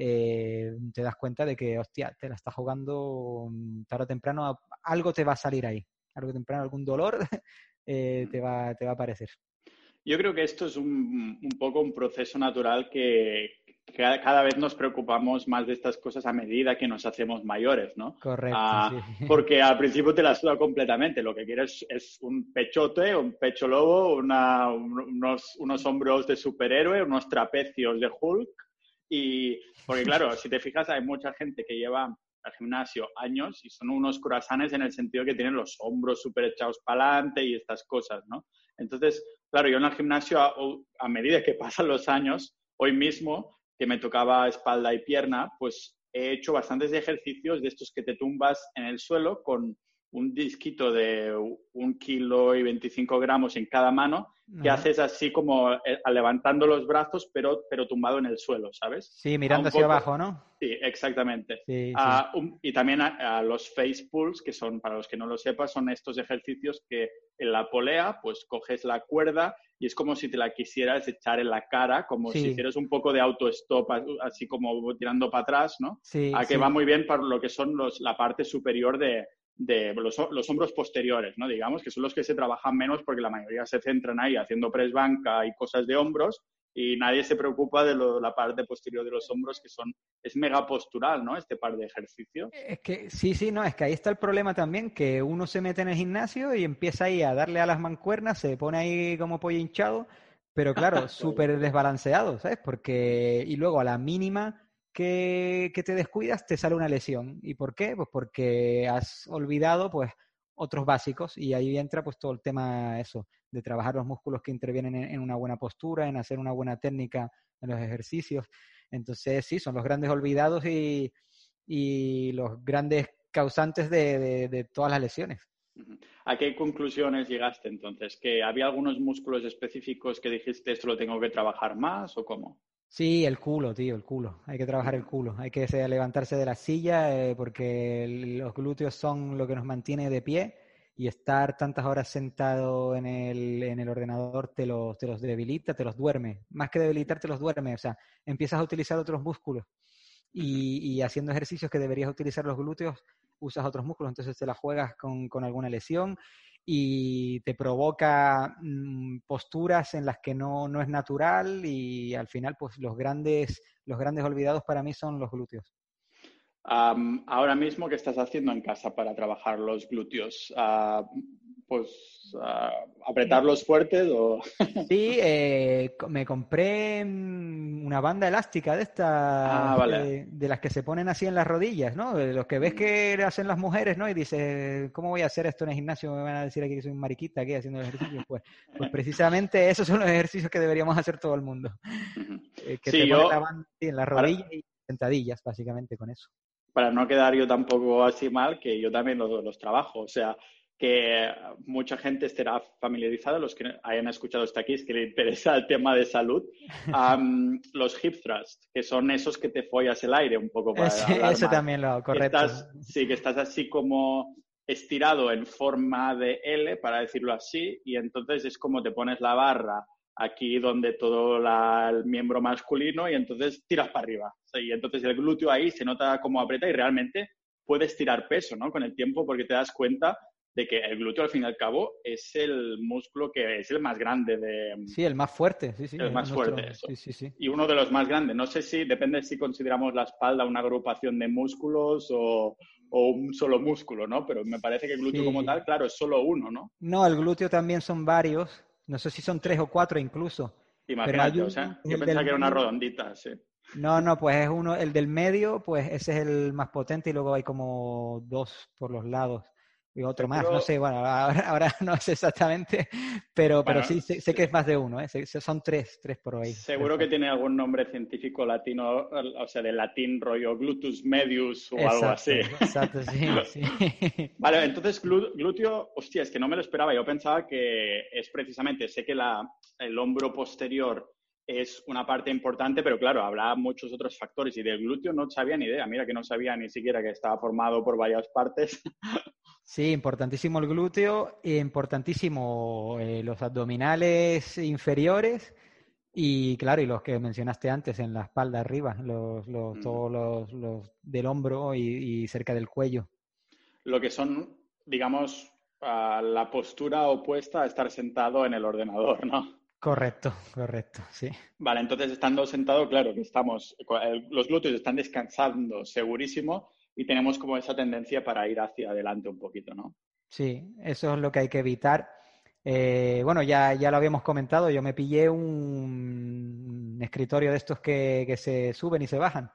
eh, te das cuenta de que, hostia, te la estás jugando mm, tarde o temprano, algo te va a salir ahí, algo temprano, algún dolor eh, te, va, te va a aparecer. Yo creo que esto es un, un poco un proceso natural que, cada, vez nos preocupamos más de estas cosas a medida que nos hacemos mayores, ¿no? Correcto. Ah, porque al principio te la suda completamente. Lo que quieres es un pechote, un pecho lobo, unos, unos hombros de superhéroe, unos trapecios de Hulk. Y porque claro, si te fijas, hay mucha gente que lleva al gimnasio años y son unos croissants en el sentido que tienen los hombros súper echados para adelante y estas cosas, ¿no? Entonces, claro, yo en el gimnasio, a medida que pasan los años, hoy mismo que me tocaba espalda y pierna, pues he hecho bastantes ejercicios de estos que te tumbas en el suelo con un disquito de un kilo y 25 gramos en cada mano, que haces así como eh, levantando los brazos, pero, pero tumbado en el suelo, ¿sabes? Sí, mirando hacia abajo, ¿no? Sí, exactamente. Ah, y también a, los face pulls, que son, para los que no lo sepan, son estos ejercicios que en la polea, pues coges la cuerda y es como si te la quisieras echar en la cara, como si hicieras un poco de auto-stop, así como tirando para atrás, ¿no? Sí, a que va muy bien para lo que son los, la parte superior de, de los, los, hombros posteriores, ¿no? Digamos, que son los que se trabajan menos porque la mayoría se centran ahí haciendo press banca y cosas de hombros y nadie se preocupa de la parte posterior de los hombros que son, es mega postural, ¿no? Este par de ejercicios. Es que sí, sí, no, es que ahí está el problema también, que uno se mete en el gimnasio y empieza ahí a darle a las mancuernas, se pone ahí como pollo hinchado, pero claro, súper desbalanceado, ¿sabes? Porque, y luego a la mínima que, te descuidas, te sale una lesión. ¿Y por qué? Pues porque has olvidado, pues, otros básicos y ahí entra pues todo el tema eso, de trabajar los músculos que intervienen en, una buena postura, en hacer una buena técnica en los ejercicios. Entonces, sí, son los grandes olvidados y, los grandes causantes de, de, todas las lesiones. ¿A qué conclusiones llegaste entonces? ¿Que había algunos músculos específicos que dijiste esto lo tengo que trabajar más o cómo? Sí, el culo, tío, el culo. Hay que trabajar el culo. Hay que levantarse de la silla eh, porque los glúteos son lo que nos mantiene de pie y estar tantas horas sentado en el, en el ordenador te los, te los debilita, te los duerme. Más que debilitar, te los duerme. O sea, empiezas a utilizar otros músculos y, y haciendo ejercicios que deberías utilizar los glúteos, usas otros músculos, entonces te la juegas con, con alguna lesión y te provoca mm, posturas en las que no, no, es natural y al final pues los grandes, los grandes olvidados para mí son los glúteos. Ahora mismo, ¿qué estás haciendo en casa para trabajar los glúteos? Ah, pues apretarlos fuertes o... sí, eh, me compré mm, una banda elástica de estas, ah, de, las que se ponen así en las rodillas, ¿no? De los que ves mm. que hacen las mujeres, ¿no? Y dices, ¿cómo voy a hacer esto en el gimnasio? Me van a decir aquí que soy un mariquita aquí haciendo ejercicios. Pues, pues precisamente esos son los ejercicios que deberíamos hacer todo el mundo. Eh, que te yo... la banda en las rodillas y sentadillas, básicamente, con eso. Para no quedar yo tampoco así mal, que yo también los, los trabajo. O sea, que mucha gente estará familiarizada, los que hayan escuchado hasta aquí, es que le interesa el tema de salud, los hip thrust, que son esos que te follas el aire un poco para Eso también lo, correcto. sí, que estás así como estirado en forma de L, para decirlo así, y entonces es como te pones la barra aquí donde todo el miembro masculino y entonces tiras para arriba. Y entonces el glúteo ahí se nota como aprieta y realmente puedes tirar peso, ¿no? Con el tiempo porque te das cuenta de que el glúteo al fin y al cabo es el músculo que es el más grande de... Sí, el más fuerte, sí, sí. El más fuerte, eso. Sí, sí, sí. Y uno de los más grandes. No sé si, depende si consideramos la espalda una agrupación de músculos o, un solo músculo, ¿no? Pero me parece que el glúteo como tal, claro, es solo uno, ¿no? No, el glúteo también son varios. No sé si son tres o cuatro incluso. Imagínate, o sea, yo pensaba que era una redondita, sí. No, no, pues es uno, el del medio, pues ese es el más potente y luego hay como dos por los lados y otro más, no sé, bueno, ahora, no sé exactamente, pero, pero sí sé, que es más de uno, ¿eh? son tres, tres por ahí. Seguro que tiene algún nombre científico latino, o sea, de latín rollo glutus medius o algo así. Exacto, sí, sí. Vale, entonces glúteo, hostia, es que no me lo esperaba, yo pensaba que es precisamente, sé que la, el hombro posterior es una parte importante, pero claro, habrá muchos otros factores y del glúteo no sabía ni idea. Mira que no sabía ni siquiera que estaba formado por varias partes. Sí, importantísimo el glúteo, importantísimo eh, los abdominales inferiores Y claro, y los que mencionaste antes en la espalda arriba, los, los, mm. todos los, del hombro y, cerca del cuello. Lo que son, digamos, la postura opuesta a estar sentado en el ordenador, ¿no? Correcto, correcto, sí. Vale, entonces estando sentado, claro que estamos, los glúteos están descansando segurísimo y tenemos como esa tendencia para ir hacia adelante un poquito, ¿no? Sí, eso es lo que hay que evitar. Eh, bueno, ya, ya lo habíamos comentado, yo me pillé un escritorio de estos que, que se suben y se bajan.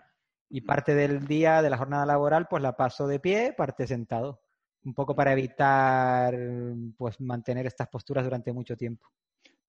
Y parte del día de la jornada laboral, pues la paso de pie, parte sentado. Un poco para evitar, pues, mantener estas posturas durante mucho tiempo.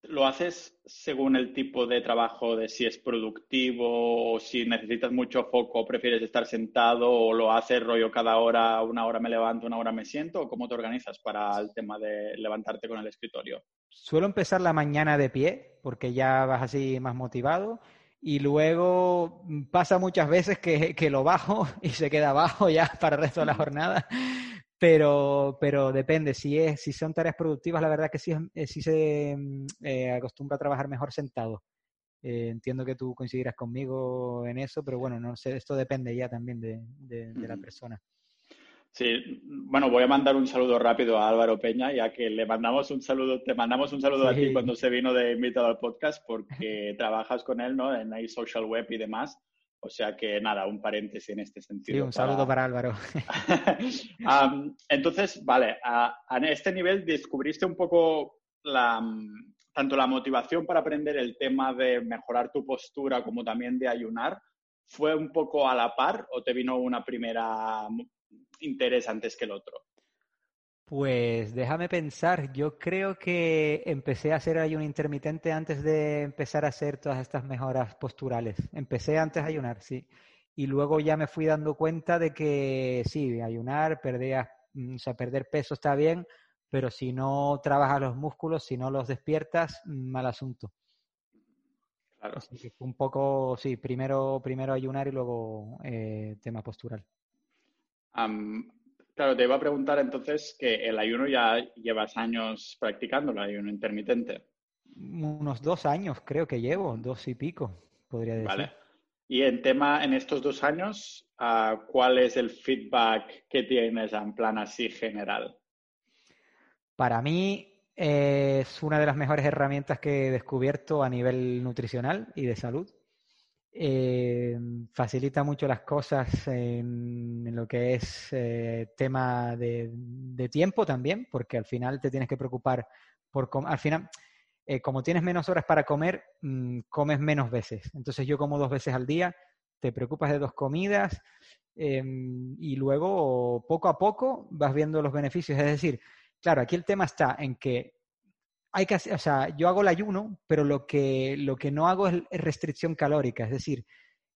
¿Lo haces según el tipo de trabajo, de si es productivo o si necesitas mucho foco, prefieres estar sentado o lo haces rollo cada hora, una hora me levanto, una hora me siento? ¿O cómo te organizas para el tema de levantarte con el escritorio? Suelo empezar la mañana de pie porque ya vas así más motivado y luego pasa muchas veces que, que lo bajo y se queda abajo ya para el resto de la jornada pero, pero depende. Si, es, si son tareas productivas, la verdad que sí, eh, sí se mm, eh, acostumbra a trabajar mejor sentado. Eh, entiendo que tú coincidirás conmigo en eso, pero bueno, no sé, esto depende ya también de, de, la persona. Sí, bueno, voy a mandar un saludo rápido a Álvaro Peña, ya que le mandamos un saludo, te mandamos un saludo a ti cuando se vino de invitado al podcast, porque trabajas con él, ¿no? En social web y demás. O sea que nada, un paréntesis en este sentido. Sí, un saludo para, Álvaro. entonces, vale, a, este nivel descubriste un poco la, tanto la motivación para aprender el tema de mejorar tu postura como también de ayunar. ¿Fue un poco a la par o te vino una primera interés antes que el otro? Pues déjame pensar, yo creo que empecé a hacer ayuno intermitente antes de empezar a hacer todas estas mejoras posturales. Empecé antes a ayunar, sí. Y luego ya me fui dando cuenta de que sí, ayunar, perder, mm, o sea, perder peso está bien, pero si no trabajas los músculos, si no los despiertas, mal asunto. Claro. un poco, sí, primero, primero ayunar y luego eh, tema postural. Claro, te iba a preguntar entonces que el ayuno ya llevas años practicando, el ayuno intermitente. Unos dos años creo que llevo, dos y pico, podría decir. Vale. Y en tema, en estos dos años, ah, ¿cuál es el feedback que tienes en plan así general? Para mí es una de las mejores herramientas que he descubierto a nivel nutricional y de salud. Eh, facilita mucho las cosas en, lo que es eh, tema de, tiempo también, porque al final te tienes que preocupar por al final eh, como tienes menos horas para comer, mm, comes menos veces. Entonces yo como dos veces al día, te preocupas de dos comidas em, y luego poco a poco vas viendo los beneficios. Es decir, claro, aquí el tema está en que hay que o sea, yo hago el ayuno, pero lo que, lo que no hago es restricción calórica, es decir,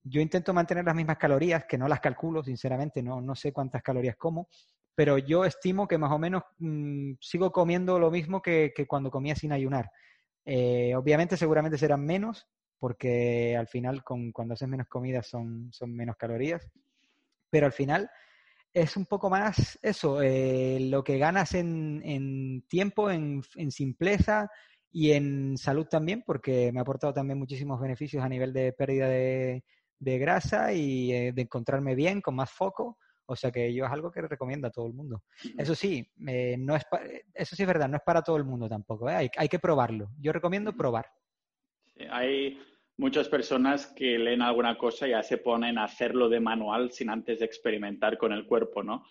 yo intento mantener las mismas calorías, que no las calculo, sinceramente, no, no sé cuántas calorías como, pero yo estimo que más o menos mm, sigo comiendo lo mismo que, cuando comía sin ayunar. Eh, obviamente, seguramente serán menos, porque al final, con, cuando haces menos comida son, son menos calorías, pero al final es un poco más eso, eh, lo que ganas en, tiempo, en, simpleza y en salud también, porque me ha aportado también muchísimos beneficios a nivel de pérdida de, grasa y eh, de encontrarme bien, con más foco. O sea que yo es algo que recomiendo a todo el mundo. Eso sí, eh, no es eso sí es verdad, no es para todo el mundo tampoco. Hay, hay, que probarlo. Yo recomiendo probar. hay muchas personas que leen alguna cosa ya se ponen a hacerlo de manual sin antes experimentar con el cuerpo, ¿no?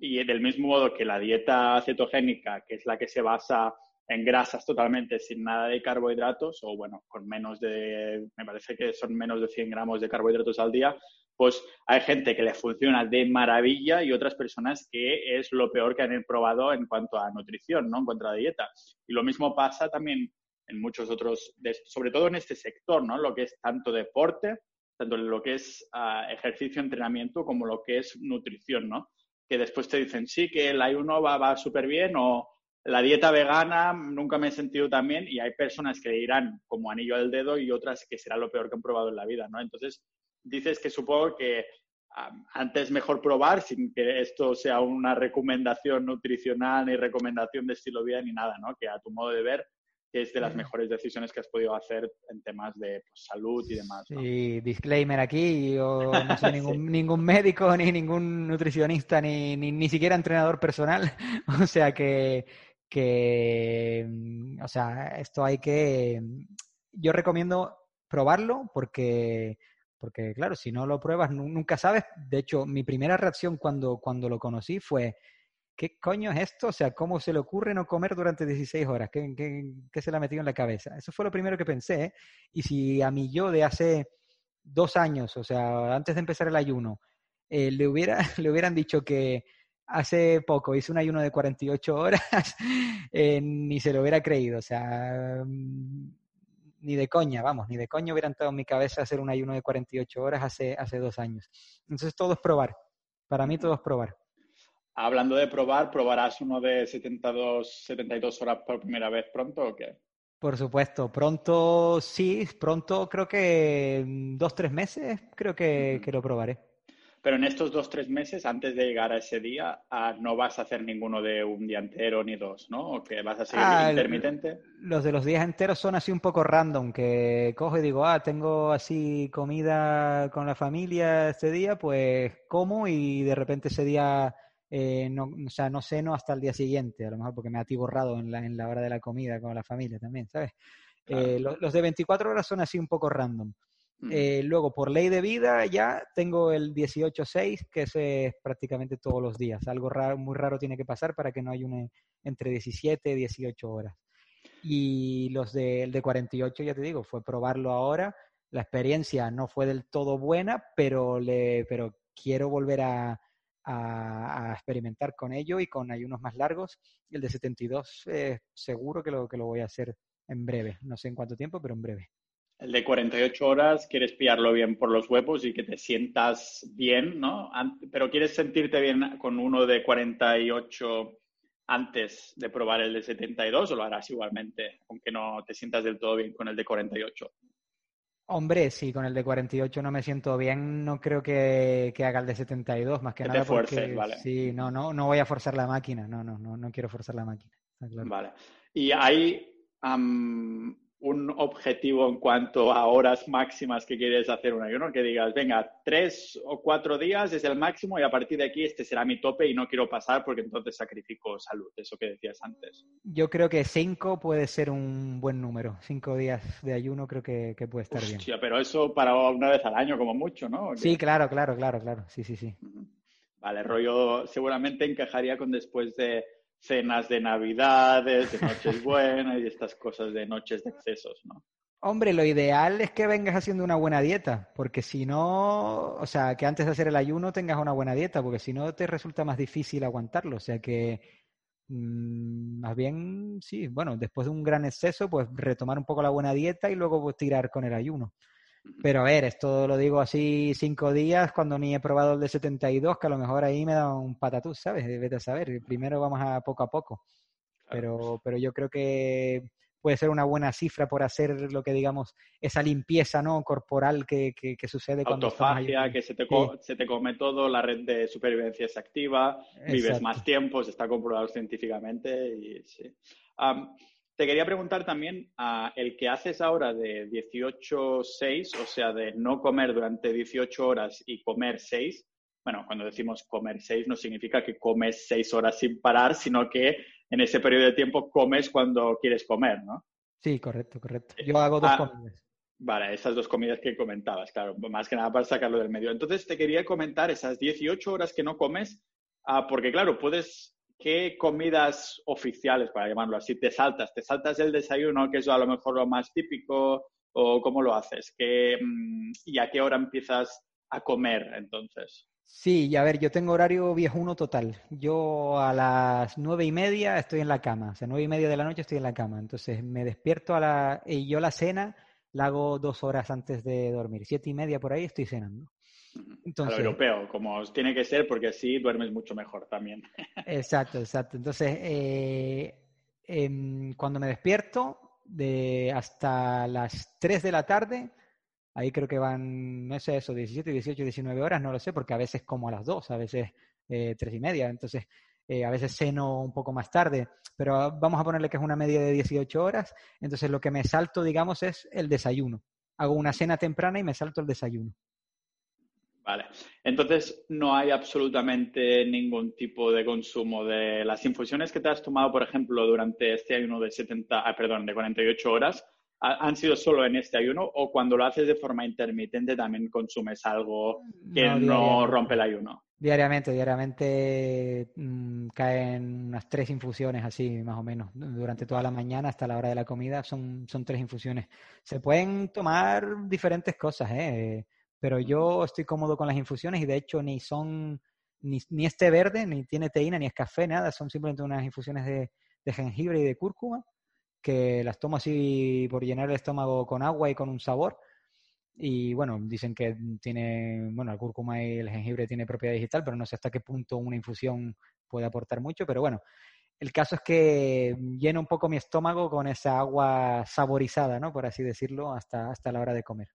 y del mismo modo que la dieta cetogénica, que es la que se basa en grasas totalmente, sin nada de carbohidratos, o bueno, con menos de, me parece que son menos de 100 gramos de carbohidratos al día, pues hay gente que le funciona de maravilla y otras personas que es lo peor que han probado en cuanto a nutrición, ¿no? En cuanto a dieta. Y lo mismo pasa también en muchos otros, sobre todo en este sector, ¿no? Lo que es tanto deporte, tanto lo que es uh, ejercicio, entrenamiento, como lo que es nutrición, ¿no? Que después te dicen, sí, que el ayuno va, va súper bien o la dieta vegana nunca me he sentido tan bien y hay personas que dirán como anillo al dedo y otras que será lo peor que han probado en la vida, ¿no? Entonces, dices que supongo que um, antes mejor probar sin que esto sea una recomendación nutricional ni recomendación de estilo de vida ni nada, ¿no? Que a tu modo de ver que es de las mejores decisiones que has podido hacer en temas de pues, salud y demás. Sí, disclaimer aquí, yo no soy ningún, ningún médico, ni ningún nutricionista, ni, ni, ni siquiera entrenador personal, o sea que, que, o sea, esto hay que, yo recomiendo probarlo porque porque claro, si no lo pruebas, nunca sabes. De hecho, mi primera reacción cuando, cuando lo conocí fue, ¿qué coño es esto? O sea, ¿cómo se le ocurre no comer durante 16 horas? ¿Qué, se le ha metido en la cabeza? Eso fue lo primero que pensé. Y si a mí yo de hace dos años, o sea, antes de empezar el ayuno, eh, le, hubiera, le hubieran dicho que hace poco hice un ayuno de 48 horas, eh, ni se lo hubiera creído. O sea, mm, ni de coña, vamos, ni de coña hubiera entrado en mi cabeza hacer un ayuno de 48 horas hace, hace dos años. Entonces todo es probar. Para mí todo es probar. Hablando de probar, ¿probarás uno de 72, 72 horas por primera vez pronto o qué? Por supuesto, pronto sí, pronto creo que dos, tres meses creo que, que lo probaré. Pero en estos dos, tres meses, antes de llegar a ese día, ah, no vas a hacer ninguno de un día entero ni dos, ¿no? ¿O que vas a ser ah, intermitente? Los de los días enteros son así un poco random, que cojo y digo, ah, tengo así comida con la familia este día, pues como y de repente ese día eh, no, o sea, no ceno hasta el día siguiente, a lo mejor porque me atiborrado en la, en la hora de la comida con la familia también, ¿sabes? Eh, los, los, de 24 horas son así un poco random. Eh, luego, por ley de vida, ya tengo el 18-6, que es prácticamente todos los días. Algo raro, muy raro tiene que pasar para que no haya una entre 17 y 18 horas. Y los del de 48, ya te digo, fue probarlo ahora. La experiencia no fue del todo buena, pero, le, pero quiero volver a, a, experimentar con ello y con ayunos más largos. El de 72, eh, seguro que lo, que lo voy a hacer en breve. No sé en cuánto tiempo, pero en breve. El de 48 horas quieres pillarlo bien por los huevos y que te sientas bien, ¿no? Pero quieres sentirte bien con uno de 48 antes de probar el de 72 o lo harás igualmente, aunque no te sientas del todo bien con el de 48. Hombre, sí, con el de 48 no me siento bien, no creo que, haga el de 72, más que, nada porque vale. sí, no, no, no voy a forzar la máquina, no, no, no, no quiero forzar la máquina. Vale. Y hay un objetivo en cuanto a horas máximas que quieres hacer un ayuno, que digas, venga, tres o cuatro días es el máximo y a partir de aquí este será mi tope y no quiero pasar porque entonces sacrifico salud, eso que decías antes. Yo creo que cinco puede ser un buen número, cinco días de ayuno creo que, puede estar bien. pero eso para una vez al año como mucho, ¿no? Sí, claro, claro, claro, claro, sí, sí, sí. Vale, rollo seguramente encajaría con después de cenas de Navidades, de Noches Buenas y estas cosas de noches de excesos, ¿no? Hombre, lo ideal es que vengas haciendo una buena dieta, porque si no, o sea, que antes de hacer el ayuno tengas una buena dieta, porque si no te resulta más difícil aguantarlo. O sea que, mm, más bien, sí, bueno, después de un gran exceso, pues retomar un poco la buena dieta y luego pues, tirar con el ayuno. Pero a ver, esto lo digo así cinco días cuando ni he probado el de 72, que a lo mejor ahí me da un patatús, ¿sabes? Vete a saber. Primero vamos a poco a poco. Pero, pero yo creo que puede ser una buena cifra por hacer lo que digamos, esa limpieza ¿no? corporal que, que, sucede cuando... Autofagia, que se te, se te come todo, la red de supervivencia es activa, vives más tiempo, se está comprobado científicamente y sí. Te quería preguntar también, uh, el que haces ahora de 18-6, o sea, de no comer durante 18 horas y comer 6, bueno, cuando decimos comer 6 no significa que comes 6 horas sin parar, sino que en ese periodo de tiempo comes cuando quieres comer, ¿no? Sí, correcto, correcto. Eh, Yo hago dos ah, comidas. Vale, esas dos comidas que comentabas, claro, más que nada para sacarlo del medio. Entonces, te quería comentar esas 18 horas que no comes, uh, porque claro, puedes ¿qué comidas oficiales, para llamarlo así, te saltas? ¿Te saltas el desayuno, que es a lo mejor lo más típico, o cómo lo haces? ¿Qué, mm, ¿Y a qué hora empiezas a comer entonces? Sí, y a ver, yo tengo horario viejuno total. Yo a las nueve y media estoy en la cama, o sea, nueve y media de la noche estoy en la cama. Entonces me despierto a la... y yo la cena la hago dos horas antes de dormir. Siete y media por ahí estoy cenando. Entonces, europeo, como tiene que ser, porque así duermes mucho mejor también. Exacto, exacto. Entonces, eh, em, cuando me despierto, de hasta las 3 de la tarde, ahí creo que van, no sé eso, 17, 18, 19 horas, no lo sé, porque a veces como a las 2, a veces eh, 3 y media. Entonces, eh, a veces ceno un poco más tarde, pero vamos a ponerle que es una media de 18 horas, entonces lo que me salto, digamos, es el desayuno. Hago una cena temprana y me salto el desayuno. Vale. Entonces, no hay absolutamente ningún tipo de consumo de las infusiones que te has tomado, por ejemplo, durante este ayuno de 70, ah, perdón, de 48 horas. ¿Han sido solo en este ayuno o cuando lo haces de forma intermitente también consumes algo que no, rompe el ayuno? Diariamente, diariamente mm, caen unas tres infusiones así, más o menos, durante toda la mañana hasta la hora de la comida son, son tres infusiones. Se pueden tomar diferentes cosas, ¿eh? Pero yo estoy cómodo con las infusiones y de hecho ni son ni, ni este verde, ni tiene teína, ni es café, nada, son simplemente unas infusiones de, jengibre y de cúrcuma que las tomo así por llenar el estómago con agua y con un sabor. Y bueno, dicen que tiene, bueno, el cúrcuma y el jengibre tiene propiedad digital, pero no sé hasta qué punto una infusión puede aportar mucho, pero bueno, el caso es que lleno un poco mi estómago con esa agua saborizada, ¿no? Por así decirlo, hasta, hasta la hora de comer.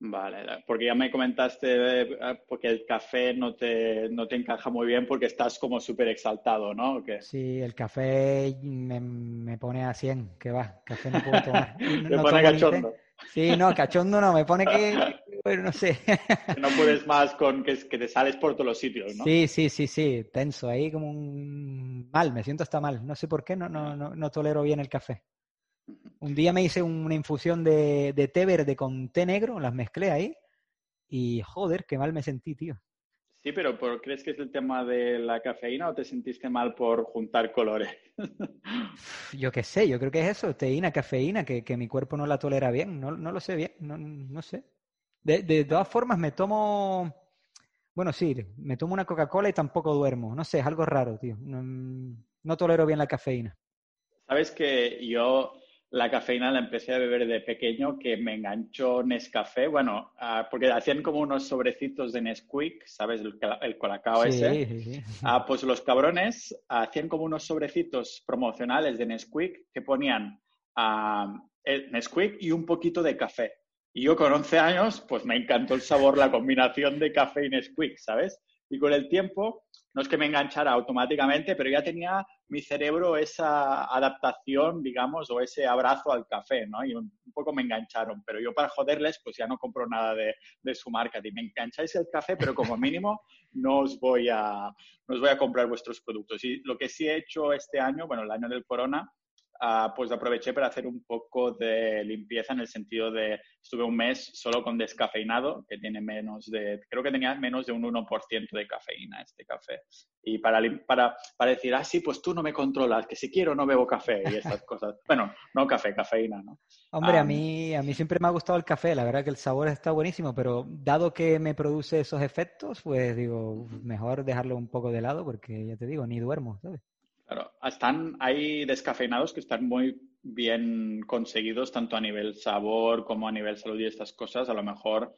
Vale, porque ya me comentaste eh, porque el café no te, no te encaja muy bien porque estás como súper exaltado, ¿no? Sí, el café me, pone a 100, que va, café no puedo tomar. ¿Te pone cachondo? Sí, no, cachondo no, me pone que, bueno, no sé. no puedes más con que, que, te sales por todos los sitios, ¿no? Sí, sí, sí, sí, tenso, ahí como un mal, me siento hasta mal, no sé por qué, no, no, no, no tolero bien el café. Un día me hice una infusión de, té verde con té negro, las mezclé ahí y joder, qué mal me sentí, tío. Sí, pero ¿crees que es el tema de la cafeína o te sentiste mal por juntar colores? yo qué sé, yo creo que es eso, teína, cafeína, que, mi cuerpo no la tolera bien, no, lo sé bien, no, sé. De, de, todas formas, me tomo, bueno, sí, me tomo una Coca-Cola y tampoco duermo, no sé, es algo raro, tío. no tolero bien la cafeína. Sabes que yo la cafeína la empecé a beber de pequeño, que me enganchó Nescafé, bueno, ah, porque hacían como unos sobrecitos de Nesquik, ¿sabes? El, el colacao ese. Sí, ah, pues los cabrones hacían como unos sobrecitos promocionales de Nesquik que ponían uh, Nesquik y un poquito de café. Y yo con 11 años, pues me encantó el sabor, la combinación de café y Nesquik, ¿sabes? Y con el tiempo, no es que me enganchara automáticamente, pero ya tenía mi cerebro esa adaptación, digamos, o ese abrazo al café, ¿no? Y un, poco me engancharon, pero yo para joderles, pues ya no compro nada de, de su marca. Y me engancháis el café, pero como mínimo no os, voy a, no os voy a comprar vuestros productos. Y lo que sí he hecho este año, bueno, el año del corona, Ah, pues aproveché para hacer un poco de limpieza en el sentido de, estuve un mes solo con descafeinado, que tiene menos de, creo que tenía menos de un 1% de cafeína este café. Y para, para, para decir, ah, sí, pues tú no me controlas, que si quiero no bebo café y estas cosas. Bueno, no café, cafeína, ¿no? Hombre, a, mí, a mí siempre me ha gustado el café, la verdad que el sabor está buenísimo, pero dado que me produce esos efectos, pues digo, mejor dejarlo un poco de lado porque ya te digo, ni duermo, ¿sabes? Claro, están, hay descafeinados que están muy bien conseguidos, tanto a nivel sabor como a nivel salud y estas cosas. A lo mejor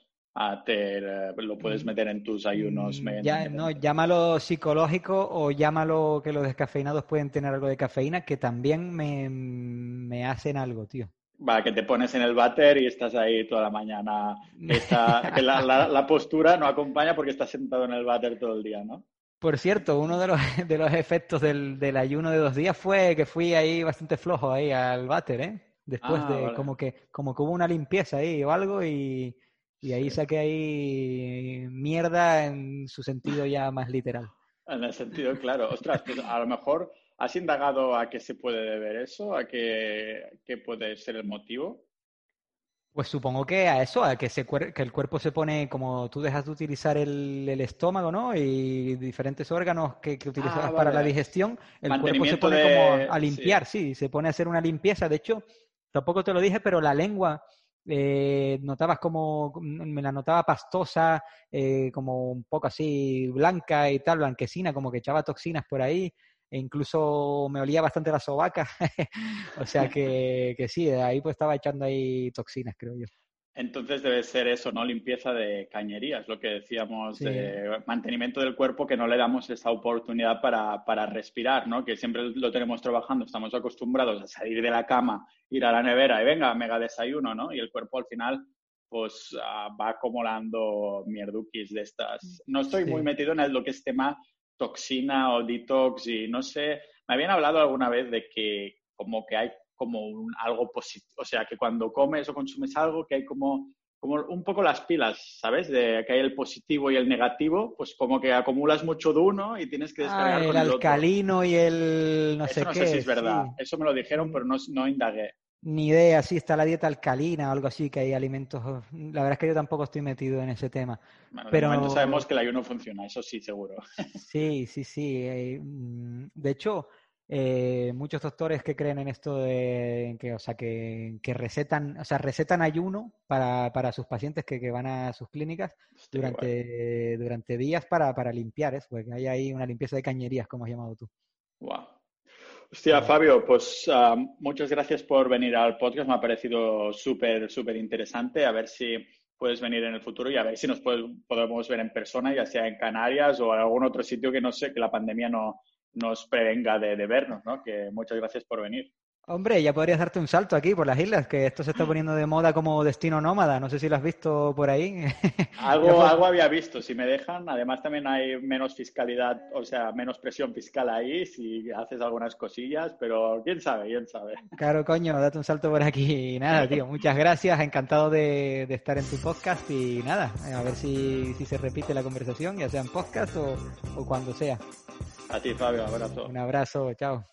te, eh, lo puedes meter en tus ayunos. Mm, ya, no, llámalo psicológico o llámalo que los descafeinados pueden tener algo de cafeína, que también me, me hacen algo, tío. Va, que te pones en el váter y estás ahí toda la mañana. que la, la, la, postura no acompaña porque estás sentado en el váter todo el día, ¿no? Por cierto, uno de los, de los efectos del, del, ayuno de dos días fue que fui ahí bastante flojo ahí al váter, ¿eh? Después ah, de como que como que hubo una limpieza ahí o algo y, y ahí saqué ahí mierda en su sentido ya más literal. En el sentido, claro. Ostras, pues a lo mejor has indagado a qué se puede deber eso, a qué, qué puede ser el motivo. Pues supongo que a eso, a que, se, que el cuerpo se pone, como tú dejas de utilizar el, estómago, ¿no? Y diferentes órganos que, que utilizas ah, para la digestión, el cuerpo se pone como a limpiar, sí. se pone a hacer una limpieza. De hecho, tampoco te lo dije, pero la lengua, eh, notabas como, me la notaba pastosa, eh, como un poco así blanca y tal, blanquecina, como que echaba toxinas por ahí e incluso me olía bastante la sobaca. o sea que, que sí, ahí pues estaba echando ahí toxinas, creo yo. Entonces debe ser eso, ¿no? Limpieza de cañerías, lo que decíamos, de mantenimiento del cuerpo, que no le damos esa oportunidad para, para, respirar, ¿no? Que siempre lo tenemos trabajando, estamos acostumbrados a salir de la cama, ir a la nevera y venga, mega desayuno, ¿no? Y el cuerpo al final, pues ah, va acumulando mierduquis de estas. No estoy muy metido en lo que es tema toxina o detox y no sé, me habían hablado alguna vez de que como que hay como un, algo positivo, o sea, que cuando comes o consumes algo que hay como como un poco las pilas, ¿sabes? De que hay el positivo y el negativo, pues como que acumulas mucho de uno y tienes que descargar ah, el, alcalino y el no sé no qué. sé si es verdad. Eso me lo dijeron, pero no, no indagué. Ni idea, sí, está la dieta alcalina o algo así, que hay alimentos. La verdad es que yo tampoco estoy metido en ese tema. Bueno, pero momento sabemos que el ayuno funciona, eso sí, seguro. Sí, sí, sí. Eh, mm, de hecho, eh, muchos doctores que creen en esto de que, o sea, que, recetan, o sea, recetan ayuno para, para sus pacientes que, que, van a sus clínicas durante, durante días para, para limpiar eso, porque hay ahí una limpieza de cañerías, como has llamado tú. Wow. Hostia, Fabio, pues uh, muchas gracias por venir al podcast. Me ha parecido súper, súper interesante. A ver si puedes venir en el futuro y a ver si nos podemos ver en persona, ya sea en Canarias o en algún otro sitio que no sé, que la pandemia no, nos prevenga de, de vernos, ¿no? Que muchas gracias por venir. Hombre, ya podrías darte un salto aquí por las islas, que esto se está poniendo de moda como destino nómada. No sé si lo has visto por ahí. Algo, algo había visto, si me dejan. Además, también hay menos fiscalidad, o sea, menos presión fiscal ahí si haces algunas cosillas, pero quién sabe, quién sabe. Claro, coño, date un salto por aquí. Nada, tío, muchas gracias. Encantado de, de, estar en tu podcast y nada, a ver si, si se repite la conversación, ya sea en podcast o, o cuando sea. A ti, Fabio, un abrazo. Un abrazo, chao.